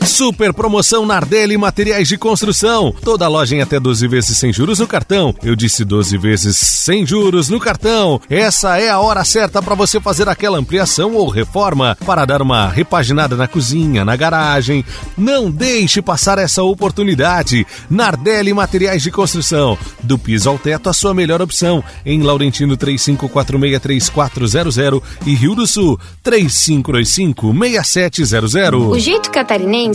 Super promoção Nardelli Materiais de Construção. Toda loja em até 12 vezes sem juros no cartão. Eu disse 12 vezes sem juros no cartão. Essa é a hora certa para você fazer aquela ampliação ou reforma para dar uma repaginada na cozinha, na garagem. Não deixe passar essa oportunidade. Nardelli Materiais de Construção. Do piso ao teto, a sua melhor opção. Em Laurentino 35463400 e Rio do Sul 35256700. O jeito catarinense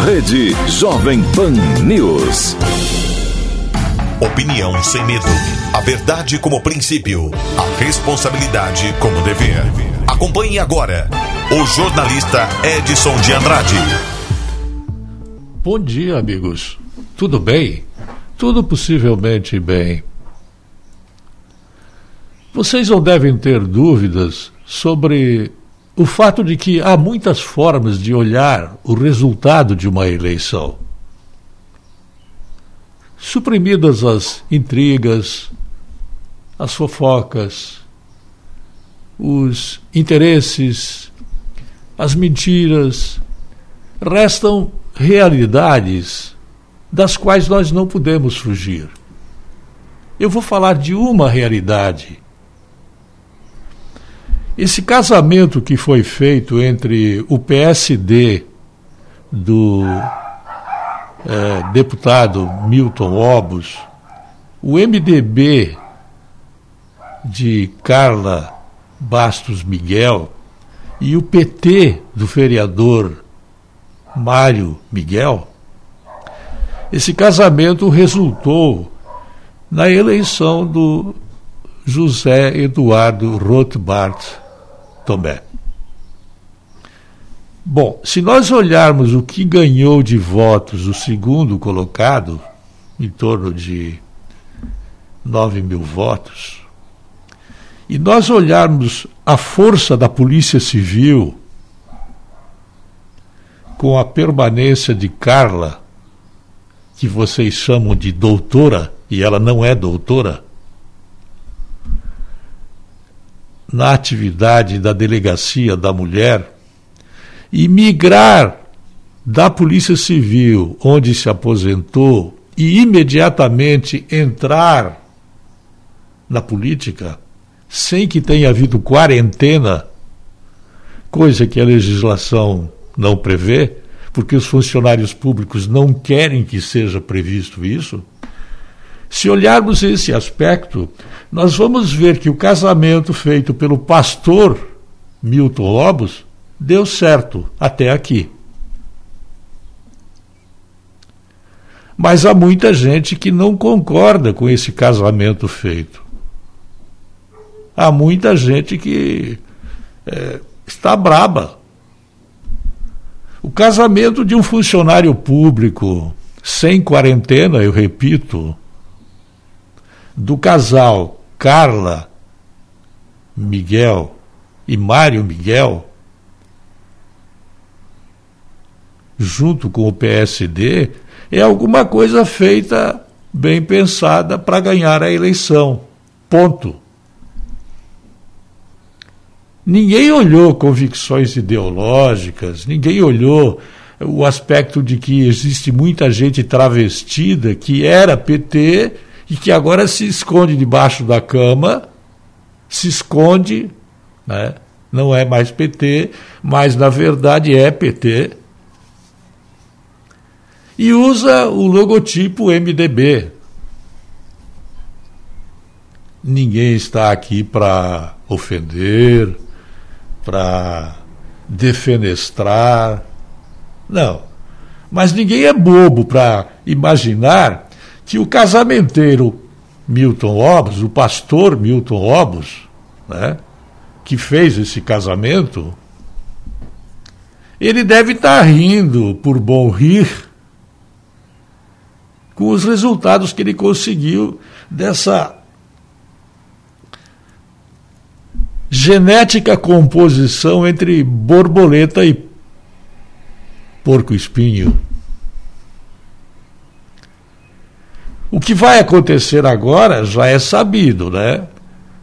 Rede Jovem Pan News. Opinião sem medo. A verdade como princípio. A responsabilidade como dever. Acompanhe agora o jornalista Edson de Andrade. Bom dia, amigos. Tudo bem? tudo possivelmente bem. Vocês não devem ter dúvidas sobre o fato de que há muitas formas de olhar o resultado de uma eleição. Suprimidas as intrigas, as fofocas, os interesses, as mentiras, restam realidades das quais nós não podemos fugir. Eu vou falar de uma realidade esse casamento que foi feito entre o PSD do é, deputado Milton Obos, o MDB de Carla Bastos Miguel e o PT do vereador Mário Miguel, esse casamento resultou na eleição do José Eduardo Rothbard Tomé. Bom, se nós olharmos o que ganhou de votos o segundo colocado, em torno de 9 mil votos, e nós olharmos a força da Polícia Civil com a permanência de Carla, que vocês chamam de doutora, e ela não é doutora, na atividade da delegacia da mulher e migrar da Polícia Civil, onde se aposentou, e imediatamente entrar na política, sem que tenha havido quarentena, coisa que a legislação não prevê, porque os funcionários públicos não querem que seja previsto isso. Se olharmos esse aspecto, nós vamos ver que o casamento feito pelo pastor Milton Lobos deu certo até aqui. Mas há muita gente que não concorda com esse casamento feito. Há muita gente que é, está braba. O casamento de um funcionário público sem quarentena, eu repito, do casal Carla Miguel e Mário Miguel, junto com o PSD, é alguma coisa feita bem pensada para ganhar a eleição. Ponto. Ninguém olhou convicções ideológicas, ninguém olhou o aspecto de que existe muita gente travestida que era PT e que agora se esconde debaixo da cama, se esconde, né? não é mais PT, mas na verdade é PT, e usa o logotipo MDB. Ninguém está aqui para ofender, para defenestrar. Não. Mas ninguém é bobo para imaginar que o casamenteiro Milton Obos, o pastor Milton Obos, né, que fez esse casamento, ele deve estar rindo por bom rir com os resultados que ele conseguiu dessa genética composição entre borboleta e porco-espinho. O que vai acontecer agora já é sabido, né?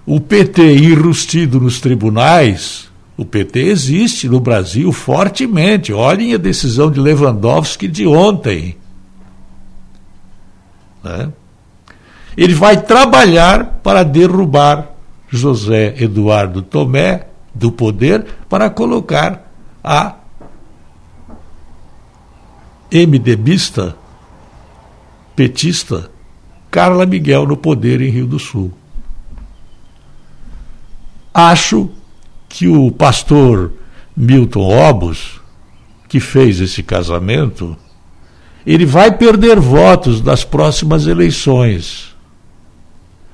O PT enrustido nos tribunais, o PT existe no Brasil fortemente. Olhem a decisão de Lewandowski de ontem. Né? Ele vai trabalhar para derrubar José Eduardo Tomé do poder para colocar a MDBista, petista, Carla Miguel no poder em Rio do Sul. Acho que o pastor Milton Obos, que fez esse casamento, ele vai perder votos das próximas eleições.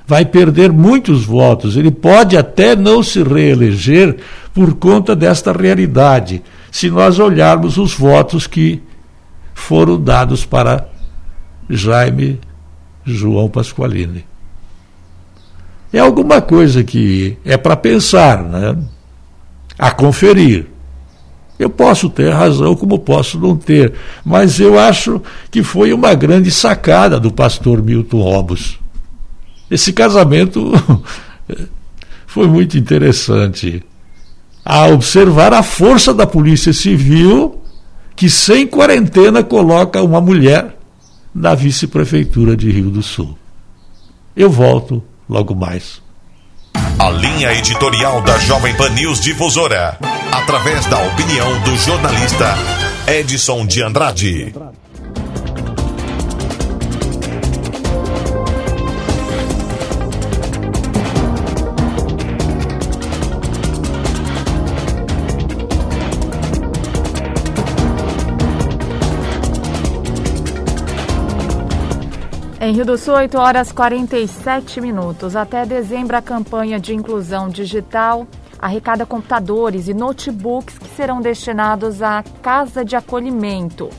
Vai perder muitos votos. Ele pode até não se reeleger por conta desta realidade, se nós olharmos os votos que foram dados para Jaime João Pasqualini. É alguma coisa que é para pensar, né? a conferir. Eu posso ter razão, como posso não ter, mas eu acho que foi uma grande sacada do pastor Milton Robos. Esse casamento <laughs> foi muito interessante. A observar a força da Polícia Civil, que sem quarentena coloca uma mulher na vice-prefeitura de Rio do Sul. Eu volto logo mais. A linha editorial da Jovem Pan News Difusora, através da opinião do jornalista Edson de Andrade. Em Rio do Sul, 8 horas 47 minutos. Até dezembro, a campanha de inclusão digital arrecada computadores e notebooks que serão destinados à Casa de Acolhimento.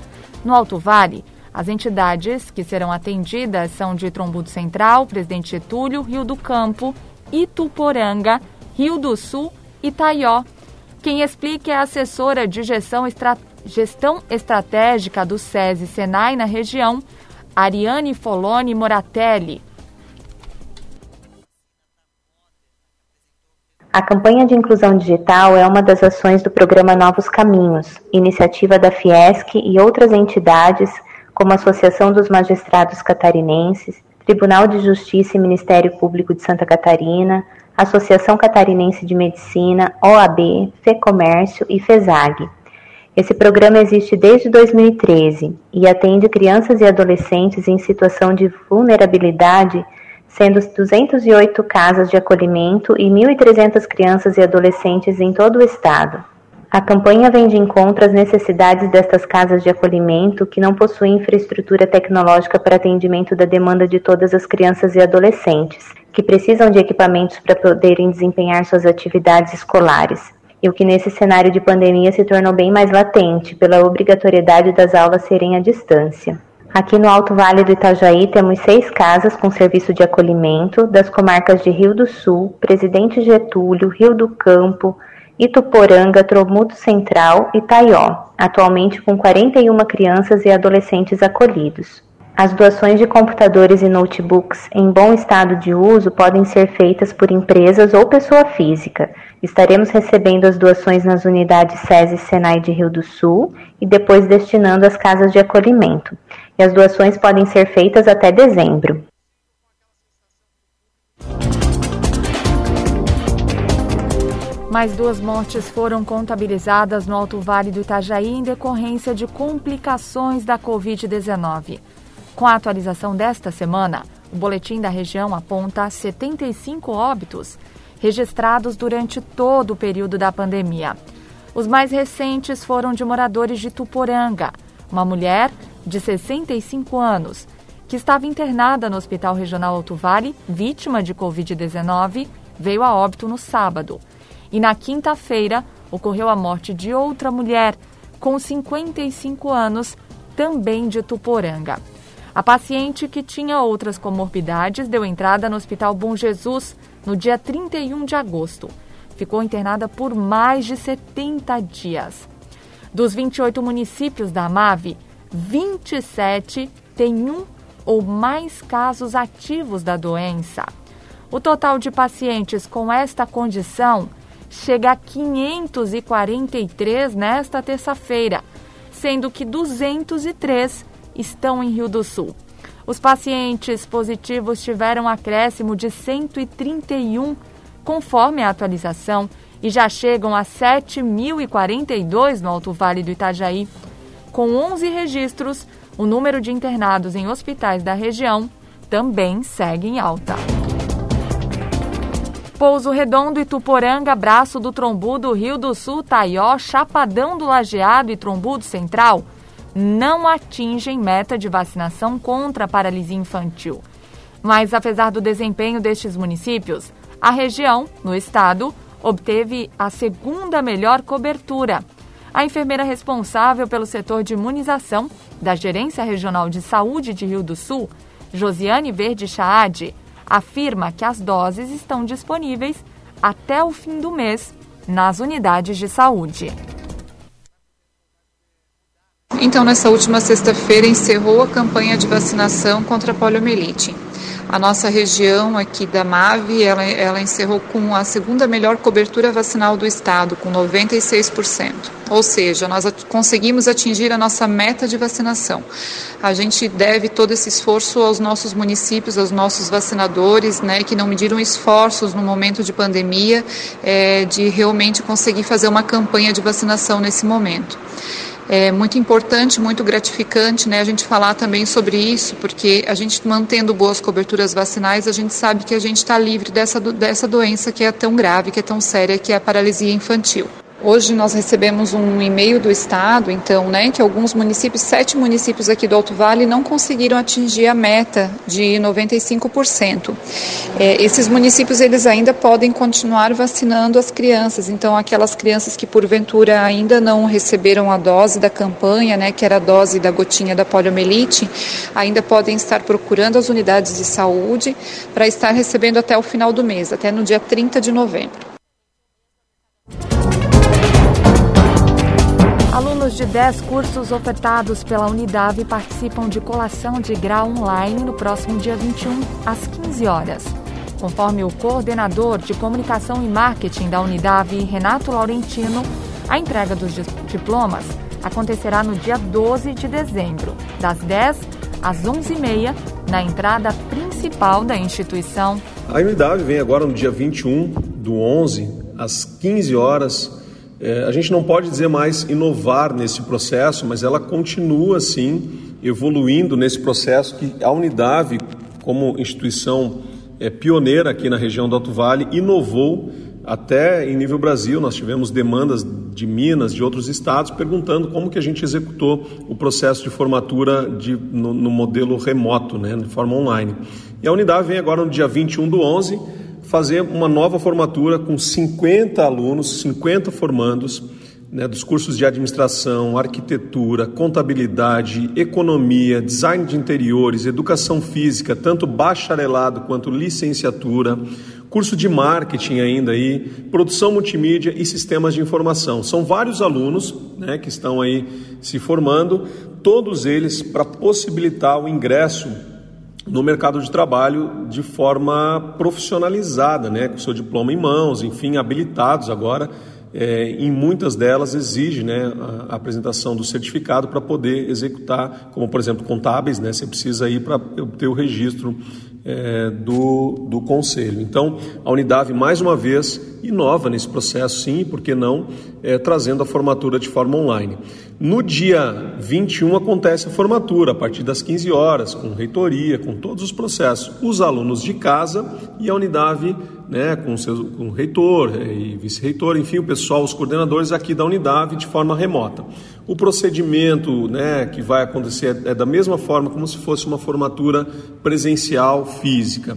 No Alto Vale, as entidades que serão atendidas são de Trombudo Central, Presidente Getúlio, Rio do Campo, Ituporanga, Rio do Sul e Taió. Quem explica é a assessora de gestão, estra... gestão estratégica do SESI Senai na região, Ariane Foloni Moratelli. A campanha de inclusão digital é uma das ações do programa Novos Caminhos, iniciativa da Fiesc e outras entidades, como a Associação dos Magistrados Catarinenses, Tribunal de Justiça e Ministério Público de Santa Catarina, Associação Catarinense de Medicina, OAB, FEComércio e FESAG. Esse programa existe desde 2013 e atende crianças e adolescentes em situação de vulnerabilidade, sendo 208 casas de acolhimento e 1.300 crianças e adolescentes em todo o estado. A campanha vem de encontro às necessidades destas casas de acolhimento que não possuem infraestrutura tecnológica para atendimento da demanda de todas as crianças e adolescentes, que precisam de equipamentos para poderem desempenhar suas atividades escolares e o que nesse cenário de pandemia se tornou bem mais latente pela obrigatoriedade das aulas serem à distância. Aqui no Alto Vale do Itajaí temos seis casas com serviço de acolhimento das comarcas de Rio do Sul, Presidente Getúlio, Rio do Campo, Ituporanga, Tromudo Central e Taió, atualmente com 41 crianças e adolescentes acolhidos. As doações de computadores e notebooks em bom estado de uso podem ser feitas por empresas ou pessoa física. Estaremos recebendo as doações nas unidades SESI Senai de Rio do Sul e depois destinando às casas de acolhimento. E as doações podem ser feitas até dezembro. Mais duas mortes foram contabilizadas no Alto Vale do Itajaí em decorrência de complicações da Covid-19. Com a atualização desta semana, o boletim da região aponta 75 óbitos registrados durante todo o período da pandemia. Os mais recentes foram de moradores de Tuporanga, uma mulher de 65 anos, que estava internada no Hospital Regional Alto Vale, vítima de Covid-19, veio a óbito no sábado. E na quinta-feira ocorreu a morte de outra mulher, com 55 anos, também de Tuporanga. A paciente, que tinha outras comorbidades, deu entrada no Hospital Bom Jesus no dia 31 de agosto. Ficou internada por mais de 70 dias. Dos 28 municípios da MAVE, 27 têm um ou mais casos ativos da doença. O total de pacientes com esta condição chega a 543 nesta terça-feira, sendo que 203 estão em Rio do Sul. Os pacientes positivos tiveram acréscimo de 131, conforme a atualização, e já chegam a 7.042 no Alto Vale do Itajaí. Com 11 registros, o número de internados em hospitais da região também segue em alta. Pouso Redondo, Ituporanga, Braço do Trombudo, Rio do Sul, Taió, Chapadão do Lajeado e Trombudo Central não atingem meta de vacinação contra a paralisia infantil. Mas, apesar do desempenho destes municípios, a região, no estado, obteve a segunda melhor cobertura. A enfermeira responsável pelo setor de imunização da Gerência Regional de Saúde de Rio do Sul, Josiane Verde Chaade afirma que as doses estão disponíveis até o fim do mês nas unidades de saúde. Então, nessa última sexta-feira, encerrou a campanha de vacinação contra a poliomielite. A nossa região aqui da MAVE, ela, ela encerrou com a segunda melhor cobertura vacinal do estado, com 96%. Ou seja, nós conseguimos atingir a nossa meta de vacinação. A gente deve todo esse esforço aos nossos municípios, aos nossos vacinadores, né, que não mediram esforços no momento de pandemia, é, de realmente conseguir fazer uma campanha de vacinação nesse momento. É muito importante, muito gratificante né, a gente falar também sobre isso, porque a gente mantendo boas coberturas vacinais, a gente sabe que a gente está livre dessa, dessa doença que é tão grave, que é tão séria, que é a paralisia infantil. Hoje nós recebemos um e-mail do Estado, então, né, que alguns municípios, sete municípios aqui do Alto Vale, não conseguiram atingir a meta de 95%. É, esses municípios, eles ainda podem continuar vacinando as crianças, então aquelas crianças que porventura ainda não receberam a dose da campanha, né, que era a dose da gotinha da poliomielite, ainda podem estar procurando as unidades de saúde para estar recebendo até o final do mês, até no dia 30 de novembro. Alunos de 10 cursos ofertados pela Unidade participam de colação de grau online no próximo dia 21, às 15 horas. Conforme o coordenador de comunicação e marketing da Unidade, Renato Laurentino, a entrega dos diplomas acontecerá no dia 12 de dezembro, das 10 às 11h30, na entrada principal da instituição. A Unidade vem agora no dia 21 do 11, às 15 horas é, a gente não pode dizer mais inovar nesse processo, mas ela continua sim evoluindo nesse processo que a Unidade, como instituição é, pioneira aqui na região do Alto Vale, inovou até em nível Brasil. Nós tivemos demandas de Minas, de outros estados, perguntando como que a gente executou o processo de formatura de, no, no modelo remoto, né, de forma online. E a Unidade vem agora no dia 21 do 11 fazer uma nova formatura com 50 alunos, 50 formandos, né, dos cursos de administração, arquitetura, contabilidade, economia, design de interiores, educação física, tanto bacharelado quanto licenciatura, curso de marketing ainda aí, produção multimídia e sistemas de informação. São vários alunos né, que estão aí se formando, todos eles para possibilitar o ingresso no mercado de trabalho de forma profissionalizada, né, com seu diploma em mãos, enfim, habilitados agora. É, em muitas delas exige né, a, apresentação do certificado para poder executar, como por exemplo contábeis, né, você precisa ir para obter o registro é, do, do Conselho. Então, a Unidade, mais uma vez, inova nesse processo, sim, por que não, é, trazendo a formatura de forma online. No dia 21 acontece a formatura, a partir das 15 horas, com reitoria, com todos os processos. Os alunos de casa e a Unidade, né, com, seu, com o reitor e vice-reitor, enfim, o pessoal, os coordenadores aqui da Unidade de forma remota. O procedimento né, que vai acontecer é da mesma forma como se fosse uma formatura presencial física.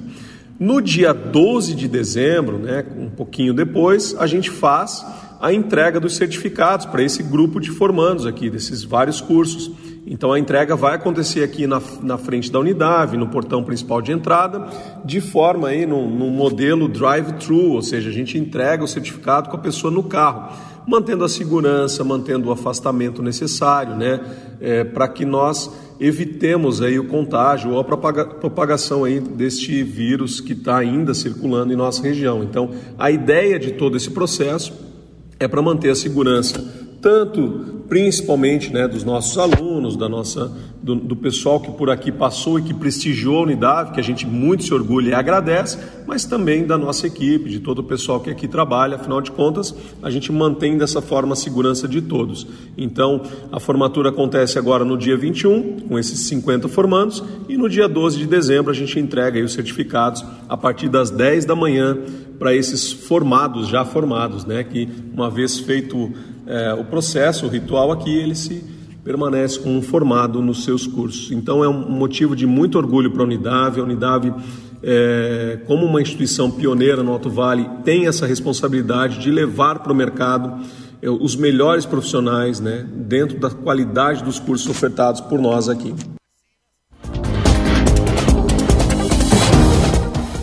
No dia 12 de dezembro, né, um pouquinho depois, a gente faz a entrega dos certificados para esse grupo de formandos aqui, desses vários cursos. Então a entrega vai acontecer aqui na, na frente da unidade, no portão principal de entrada, de forma aí num, num modelo drive-thru, ou seja, a gente entrega o certificado com a pessoa no carro, mantendo a segurança, mantendo o afastamento necessário, né, é, para que nós evitemos aí o contágio ou a propagação aí deste vírus que está ainda circulando em nossa região. Então, a ideia de todo esse processo é para manter a segurança, tanto principalmente né, dos nossos alunos, da nossa, do, do, pessoal que por aqui passou e que prestigiou a unidade, que a gente muito se orgulha e agradece, mas também da nossa equipe, de todo o pessoal que aqui trabalha, afinal de contas, a gente mantém dessa forma a segurança de todos. Então, a formatura acontece agora no dia 21, com esses 50 formandos, e no dia 12 de dezembro a gente entrega os certificados a partir das 10 da manhã para esses formados, já formados, né, que uma vez feito é, o processo, o ritual aqui, ele se permanece com um formado nos seus cursos. Então é um motivo de muito orgulho para a Unidade. A Unidade, é, como uma instituição pioneira no Alto Vale, tem essa responsabilidade de levar para o mercado é, os melhores profissionais, né, dentro da qualidade dos cursos ofertados por nós aqui.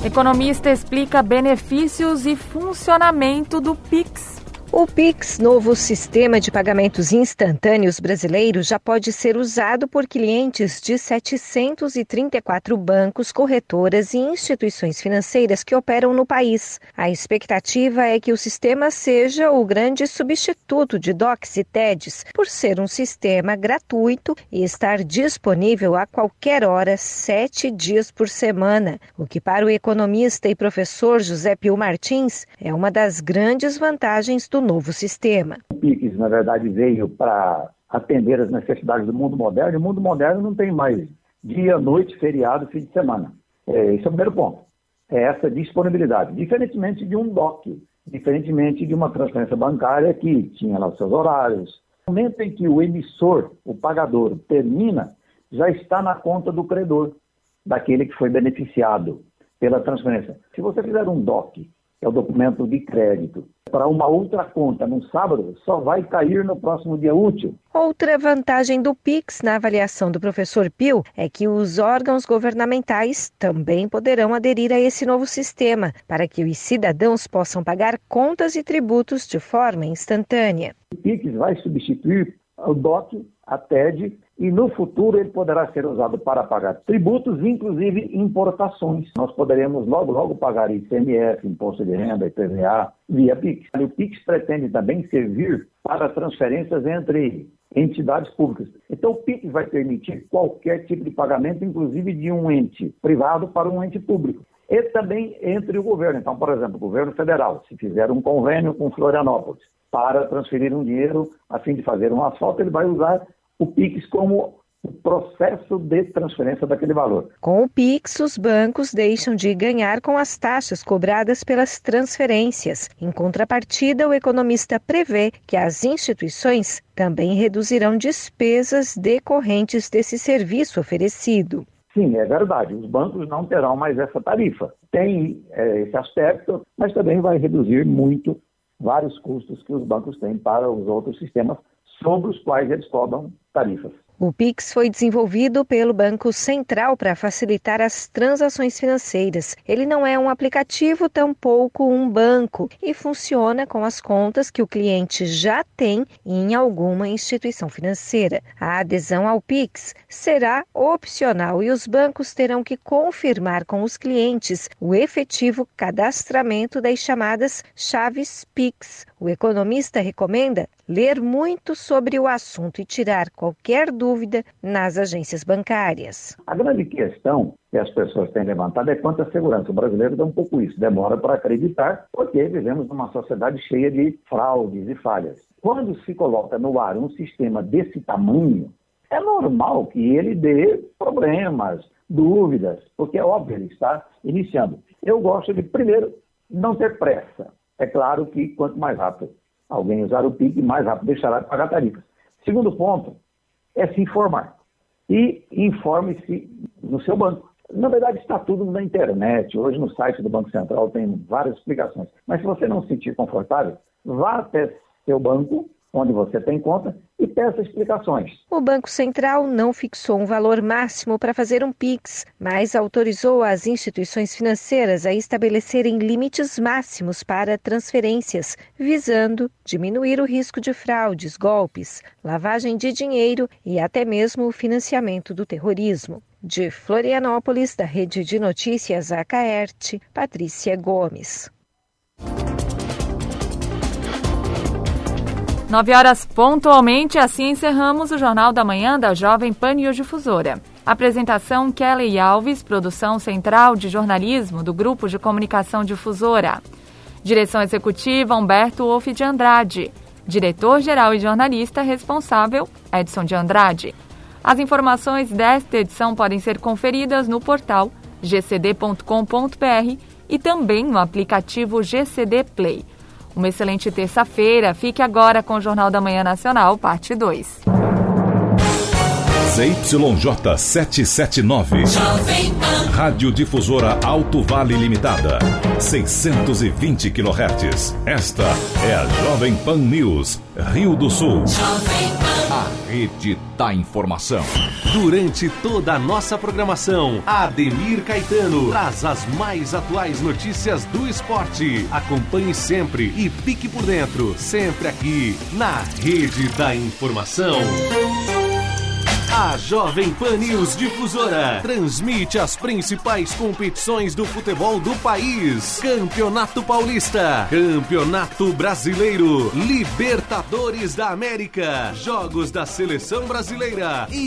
Economista explica benefícios e funcionamento do Pix. O Pix, novo sistema de pagamentos instantâneos brasileiro, já pode ser usado por clientes de 734 bancos, corretoras e instituições financeiras que operam no país. A expectativa é que o sistema seja o grande substituto de DOCs e TEDs, por ser um sistema gratuito e estar disponível a qualquer hora, sete dias por semana, o que para o economista e professor José Pio Martins é uma das grandes vantagens do do novo sistema. O PIX, na verdade, veio para atender as necessidades do mundo moderno, e o mundo moderno não tem mais dia, noite, feriado, fim de semana. É, esse é o primeiro ponto. É essa disponibilidade. Diferentemente de um DOC, diferentemente de uma transferência bancária que tinha lá os seus horários. No momento em que o emissor, o pagador, termina, já está na conta do credor, daquele que foi beneficiado pela transferência. Se você fizer um DOC, é o documento de crédito, para uma outra conta no sábado, só vai cair no próximo dia útil. Outra vantagem do Pix na avaliação do professor Pio é que os órgãos governamentais também poderão aderir a esse novo sistema, para que os cidadãos possam pagar contas e tributos de forma instantânea. O Pix vai substituir o DOC, a TED e no futuro ele poderá ser usado para pagar tributos, inclusive importações. Nós poderemos logo, logo pagar ICMS, Imposto de Renda, IPVA, via PIX. O PIX pretende também servir para transferências entre entidades públicas. Então, o PIX vai permitir qualquer tipo de pagamento, inclusive de um ente privado para um ente público. E também entre o governo. Então, por exemplo, o governo federal, se fizer um convênio com Florianópolis para transferir um dinheiro a fim de fazer um asfalto, ele vai usar o PIX como o processo de transferência daquele valor. Com o Pix, os bancos deixam de ganhar com as taxas cobradas pelas transferências. Em contrapartida, o economista prevê que as instituições também reduzirão despesas decorrentes desse serviço oferecido. Sim, é verdade. Os bancos não terão mais essa tarifa. Tem é, esse aspecto, mas também vai reduzir muito vários custos que os bancos têm para os outros sistemas sobre os quais eles cobram tarifas. O Pix foi desenvolvido pelo Banco Central para facilitar as transações financeiras. Ele não é um aplicativo, tampouco um banco, e funciona com as contas que o cliente já tem em alguma instituição financeira. A adesão ao Pix será opcional e os bancos terão que confirmar com os clientes o efetivo cadastramento das chamadas chaves Pix. O economista recomenda ler muito sobre o assunto e tirar qualquer dúvida nas agências bancárias. A grande questão que as pessoas têm levantado é quanto à segurança. O brasileiro dá um pouco isso, demora para acreditar, porque vivemos numa sociedade cheia de fraudes e falhas. Quando se coloca no ar um sistema desse tamanho, é normal que ele dê problemas, dúvidas, porque é óbvio, ele está iniciando. Eu gosto de, primeiro, não ter pressa. É claro que quanto mais rápido alguém usar o PIC, mais rápido deixará de pagar tarifas. Segundo ponto é se informar. E informe-se no seu banco. Na verdade, está tudo na internet. Hoje, no site do Banco Central, tem várias explicações. Mas se você não se sentir confortável, vá até seu banco onde você tem conta e peça explicações. O Banco Central não fixou um valor máximo para fazer um PIX, mas autorizou as instituições financeiras a estabelecerem limites máximos para transferências, visando diminuir o risco de fraudes, golpes, lavagem de dinheiro e até mesmo o financiamento do terrorismo. De Florianópolis, da Rede de Notícias Acaerte, Patrícia Gomes. 9 horas pontualmente, assim encerramos o Jornal da Manhã da Jovem Pan News Difusora. Apresentação Kelly Alves, produção central de jornalismo do Grupo de Comunicação Difusora. Direção executiva Humberto Wolff de Andrade. Diretor-geral e jornalista responsável Edson de Andrade. As informações desta edição podem ser conferidas no portal gcd.com.br e também no aplicativo GCD Play. Uma excelente terça-feira. Fique agora com o Jornal da Manhã Nacional, parte 2. ZYJ 779. Rádio Difusora Alto Vale Limitada. 620 kHz. Esta é a Jovem Pan News, Rio do Sul. A rede da informação. Durante toda a nossa programação, Ademir Caetano traz as mais atuais notícias do esporte. Acompanhe sempre e fique por dentro, sempre aqui na Rede da Informação. A Jovem Pan News Difusora transmite as principais competições do futebol do país: Campeonato Paulista, Campeonato Brasileiro, Libertadores da América, Jogos da Seleção Brasileira e